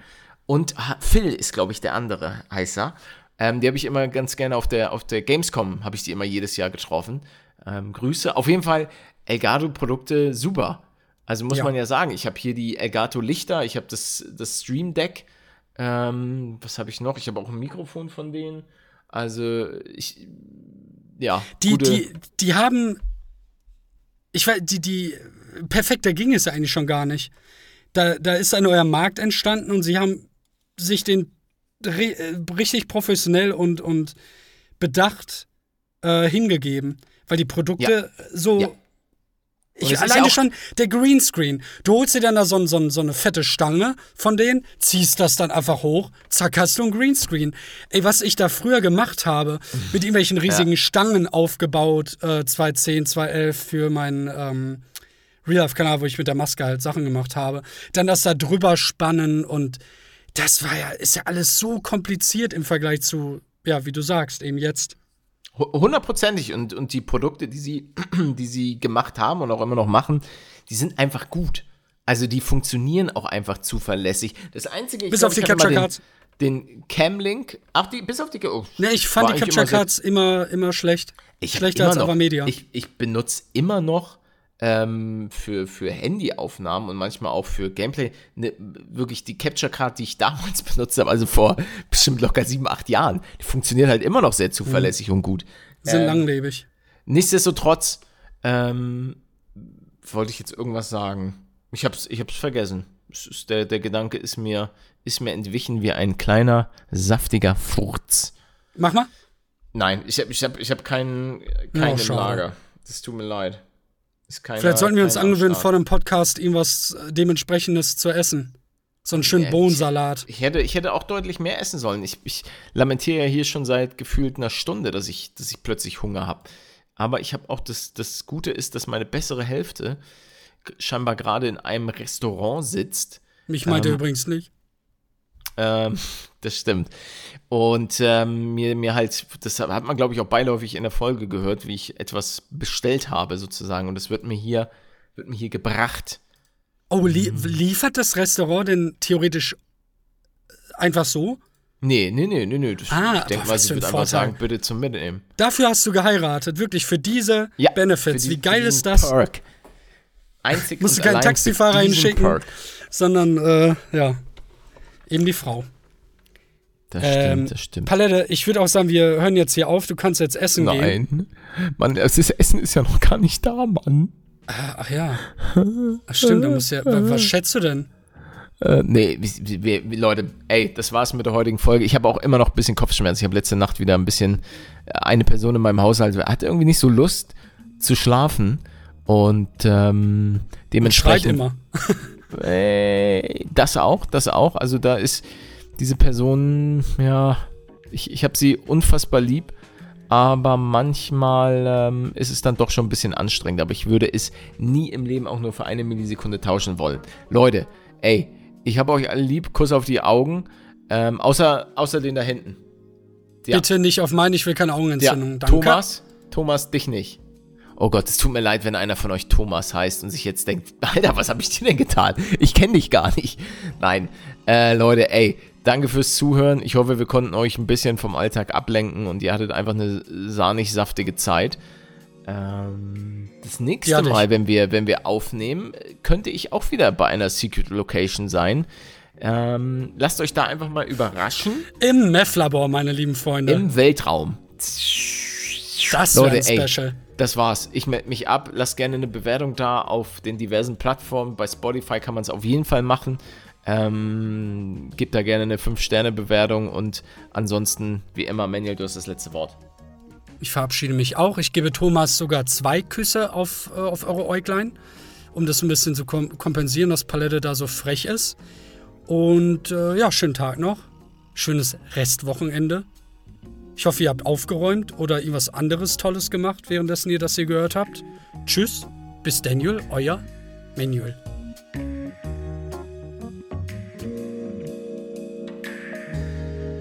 Und Phil ist, glaube ich, der andere, heißt er. Ähm, die habe ich immer ganz gerne auf der, auf der Gamescom, habe ich die immer jedes Jahr getroffen. Ähm, Grüße. Auf jeden Fall, Elgato-Produkte super. Also muss ja. man ja sagen, ich habe hier die Elgato Lichter, ich habe das, das Stream Deck. Ähm, was habe ich noch? Ich habe auch ein Mikrofon von denen. Also ich, ja. Die, die, die haben ich weiß, die, die, perfekter ging es ja eigentlich schon gar nicht. Da, da ist ein neuer Markt entstanden und sie haben sich den richtig professionell und, und bedacht äh, hingegeben, weil die Produkte ja. so ja. Ich, alleine schon der Greenscreen. Du holst dir dann da so, so, so, eine fette Stange von denen, ziehst das dann einfach hoch, zack, hast du ein Greenscreen. Ey, was ich da früher gemacht habe, mit irgendwelchen riesigen ja. Stangen aufgebaut, äh, 2010, 2011 für meinen ähm, Real-Life-Kanal, wo ich mit der Maske halt Sachen gemacht habe. Dann das da drüber spannen und das war ja, ist ja alles so kompliziert im Vergleich zu, ja, wie du sagst, eben jetzt. Hundertprozentig. Und, und die Produkte, die sie, die sie gemacht haben und auch immer noch machen, die sind einfach gut. Also die funktionieren auch einfach zuverlässig. Das Einzige, ich Bis glaub, auf die Capture Cards. Den Camlink, ach, die, bis auf die. Oh, ne, ich fand die Capture Cards immer, immer schlecht. Ich Schlechter als aber Media. Ich, ich benutze immer noch ähm, für, für Handyaufnahmen und manchmal auch für Gameplay ne, wirklich die Capture Card, die ich damals benutzt habe, also vor bestimmt locker sieben, acht Jahren, die funktioniert halt immer noch sehr zuverlässig mhm. und gut. Sind ähm, langlebig. Nichtsdestotrotz ähm, wollte ich jetzt irgendwas sagen. Ich hab's, ich hab's vergessen. Der, der Gedanke ist mir, ist mir entwichen wie ein kleiner, saftiger Furz. Mach mal. Nein, ich habe ich hab, ich hab keinen, keinen oh, im Lager. Das tut mir leid. Keiner, Vielleicht sollten wir uns angewöhnen, vor dem Podcast irgendwas äh, dementsprechendes zu essen. So einen schönen ja, Bohnensalat. Ich, ich, hätte, ich hätte auch deutlich mehr essen sollen. Ich, ich lamentiere ja hier schon seit gefühlt einer Stunde, dass ich, dass ich plötzlich Hunger habe. Aber ich habe auch das, das Gute ist, dass meine bessere Hälfte scheinbar gerade in einem Restaurant sitzt. Mich meint ähm, er übrigens nicht. Ähm, das stimmt. Und ähm, mir, mir halt, das hat man, glaube ich, auch beiläufig in der Folge gehört, wie ich etwas bestellt habe, sozusagen. Und es wird mir hier, wird mir hier gebracht. Oh, li liefert das Restaurant denn theoretisch einfach so? Nee, nee, nee, nee, nee. Das, ah, ich denke mal, sie wird einfach sagen, bitte zum Mitnehmen. Dafür hast du geheiratet, wirklich für diese ja, Benefits. Für die, Wie geil ist das? Perk. Einzig Musst du keinen Taxifahrer hinschicken, Perk. sondern, äh, ja, eben die Frau. Das stimmt, ähm, das stimmt. Palette, ich würde auch sagen, wir hören jetzt hier auf. Du kannst jetzt essen Nein. gehen. Nein. Mann, das Essen ist ja noch gar nicht da, Mann. Ah, ach ja. Ach, stimmt, da muss ja. Was schätzt du denn? Äh, nee, wir, wir, Leute, ey, das war's mit der heutigen Folge. Ich habe auch immer noch ein bisschen Kopfschmerzen. Ich habe letzte Nacht wieder ein bisschen. Äh, eine Person in meinem Haushalt hatte irgendwie nicht so Lust zu schlafen. Und ähm, dementsprechend. Und schreit immer. Äh, das auch, das auch. Also da ist diese Person, ja, ich, ich habe sie unfassbar lieb, aber manchmal ähm, ist es dann doch schon ein bisschen anstrengend. Aber ich würde es nie im Leben auch nur für eine Millisekunde tauschen wollen. Leute, ey, ich habe euch alle lieb, Kuss auf die Augen, ähm, außer, außer den da hinten. Ja. Bitte nicht auf meinen, ich will keine Augenentzündung. Ja. Danke. Thomas, Thomas, dich nicht. Oh Gott, es tut mir leid, wenn einer von euch Thomas heißt und sich jetzt denkt, Alter, was habe ich dir denn getan? Ich kenne dich gar nicht. Nein, äh, Leute, ey, Danke fürs Zuhören. Ich hoffe, wir konnten euch ein bisschen vom Alltag ablenken und ihr hattet einfach eine sahnig-saftige Zeit. Ähm, das nächste Mal, wenn wir, wenn wir aufnehmen, könnte ich auch wieder bei einer Secret Location sein. Ähm, lasst euch da einfach mal überraschen. Im Meth-Labor, meine lieben Freunde. Im Weltraum. Das Leute, ey, Special. Das war's. Ich melde mich ab. Lasst gerne eine Bewertung da auf den diversen Plattformen. Bei Spotify kann man es auf jeden Fall machen. Ähm, gib da gerne eine 5-Sterne-Bewertung und ansonsten, wie immer, Manuel, du hast das letzte Wort. Ich verabschiede mich auch. Ich gebe Thomas sogar zwei Küsse auf, äh, auf eure Äuglein, um das ein bisschen zu kom kompensieren, dass Palette da so frech ist. Und äh, ja, schönen Tag noch. Schönes Restwochenende. Ich hoffe, ihr habt aufgeräumt oder irgendwas anderes Tolles gemacht, währenddessen ihr das hier gehört habt. Tschüss, bis Daniel, euer Manuel.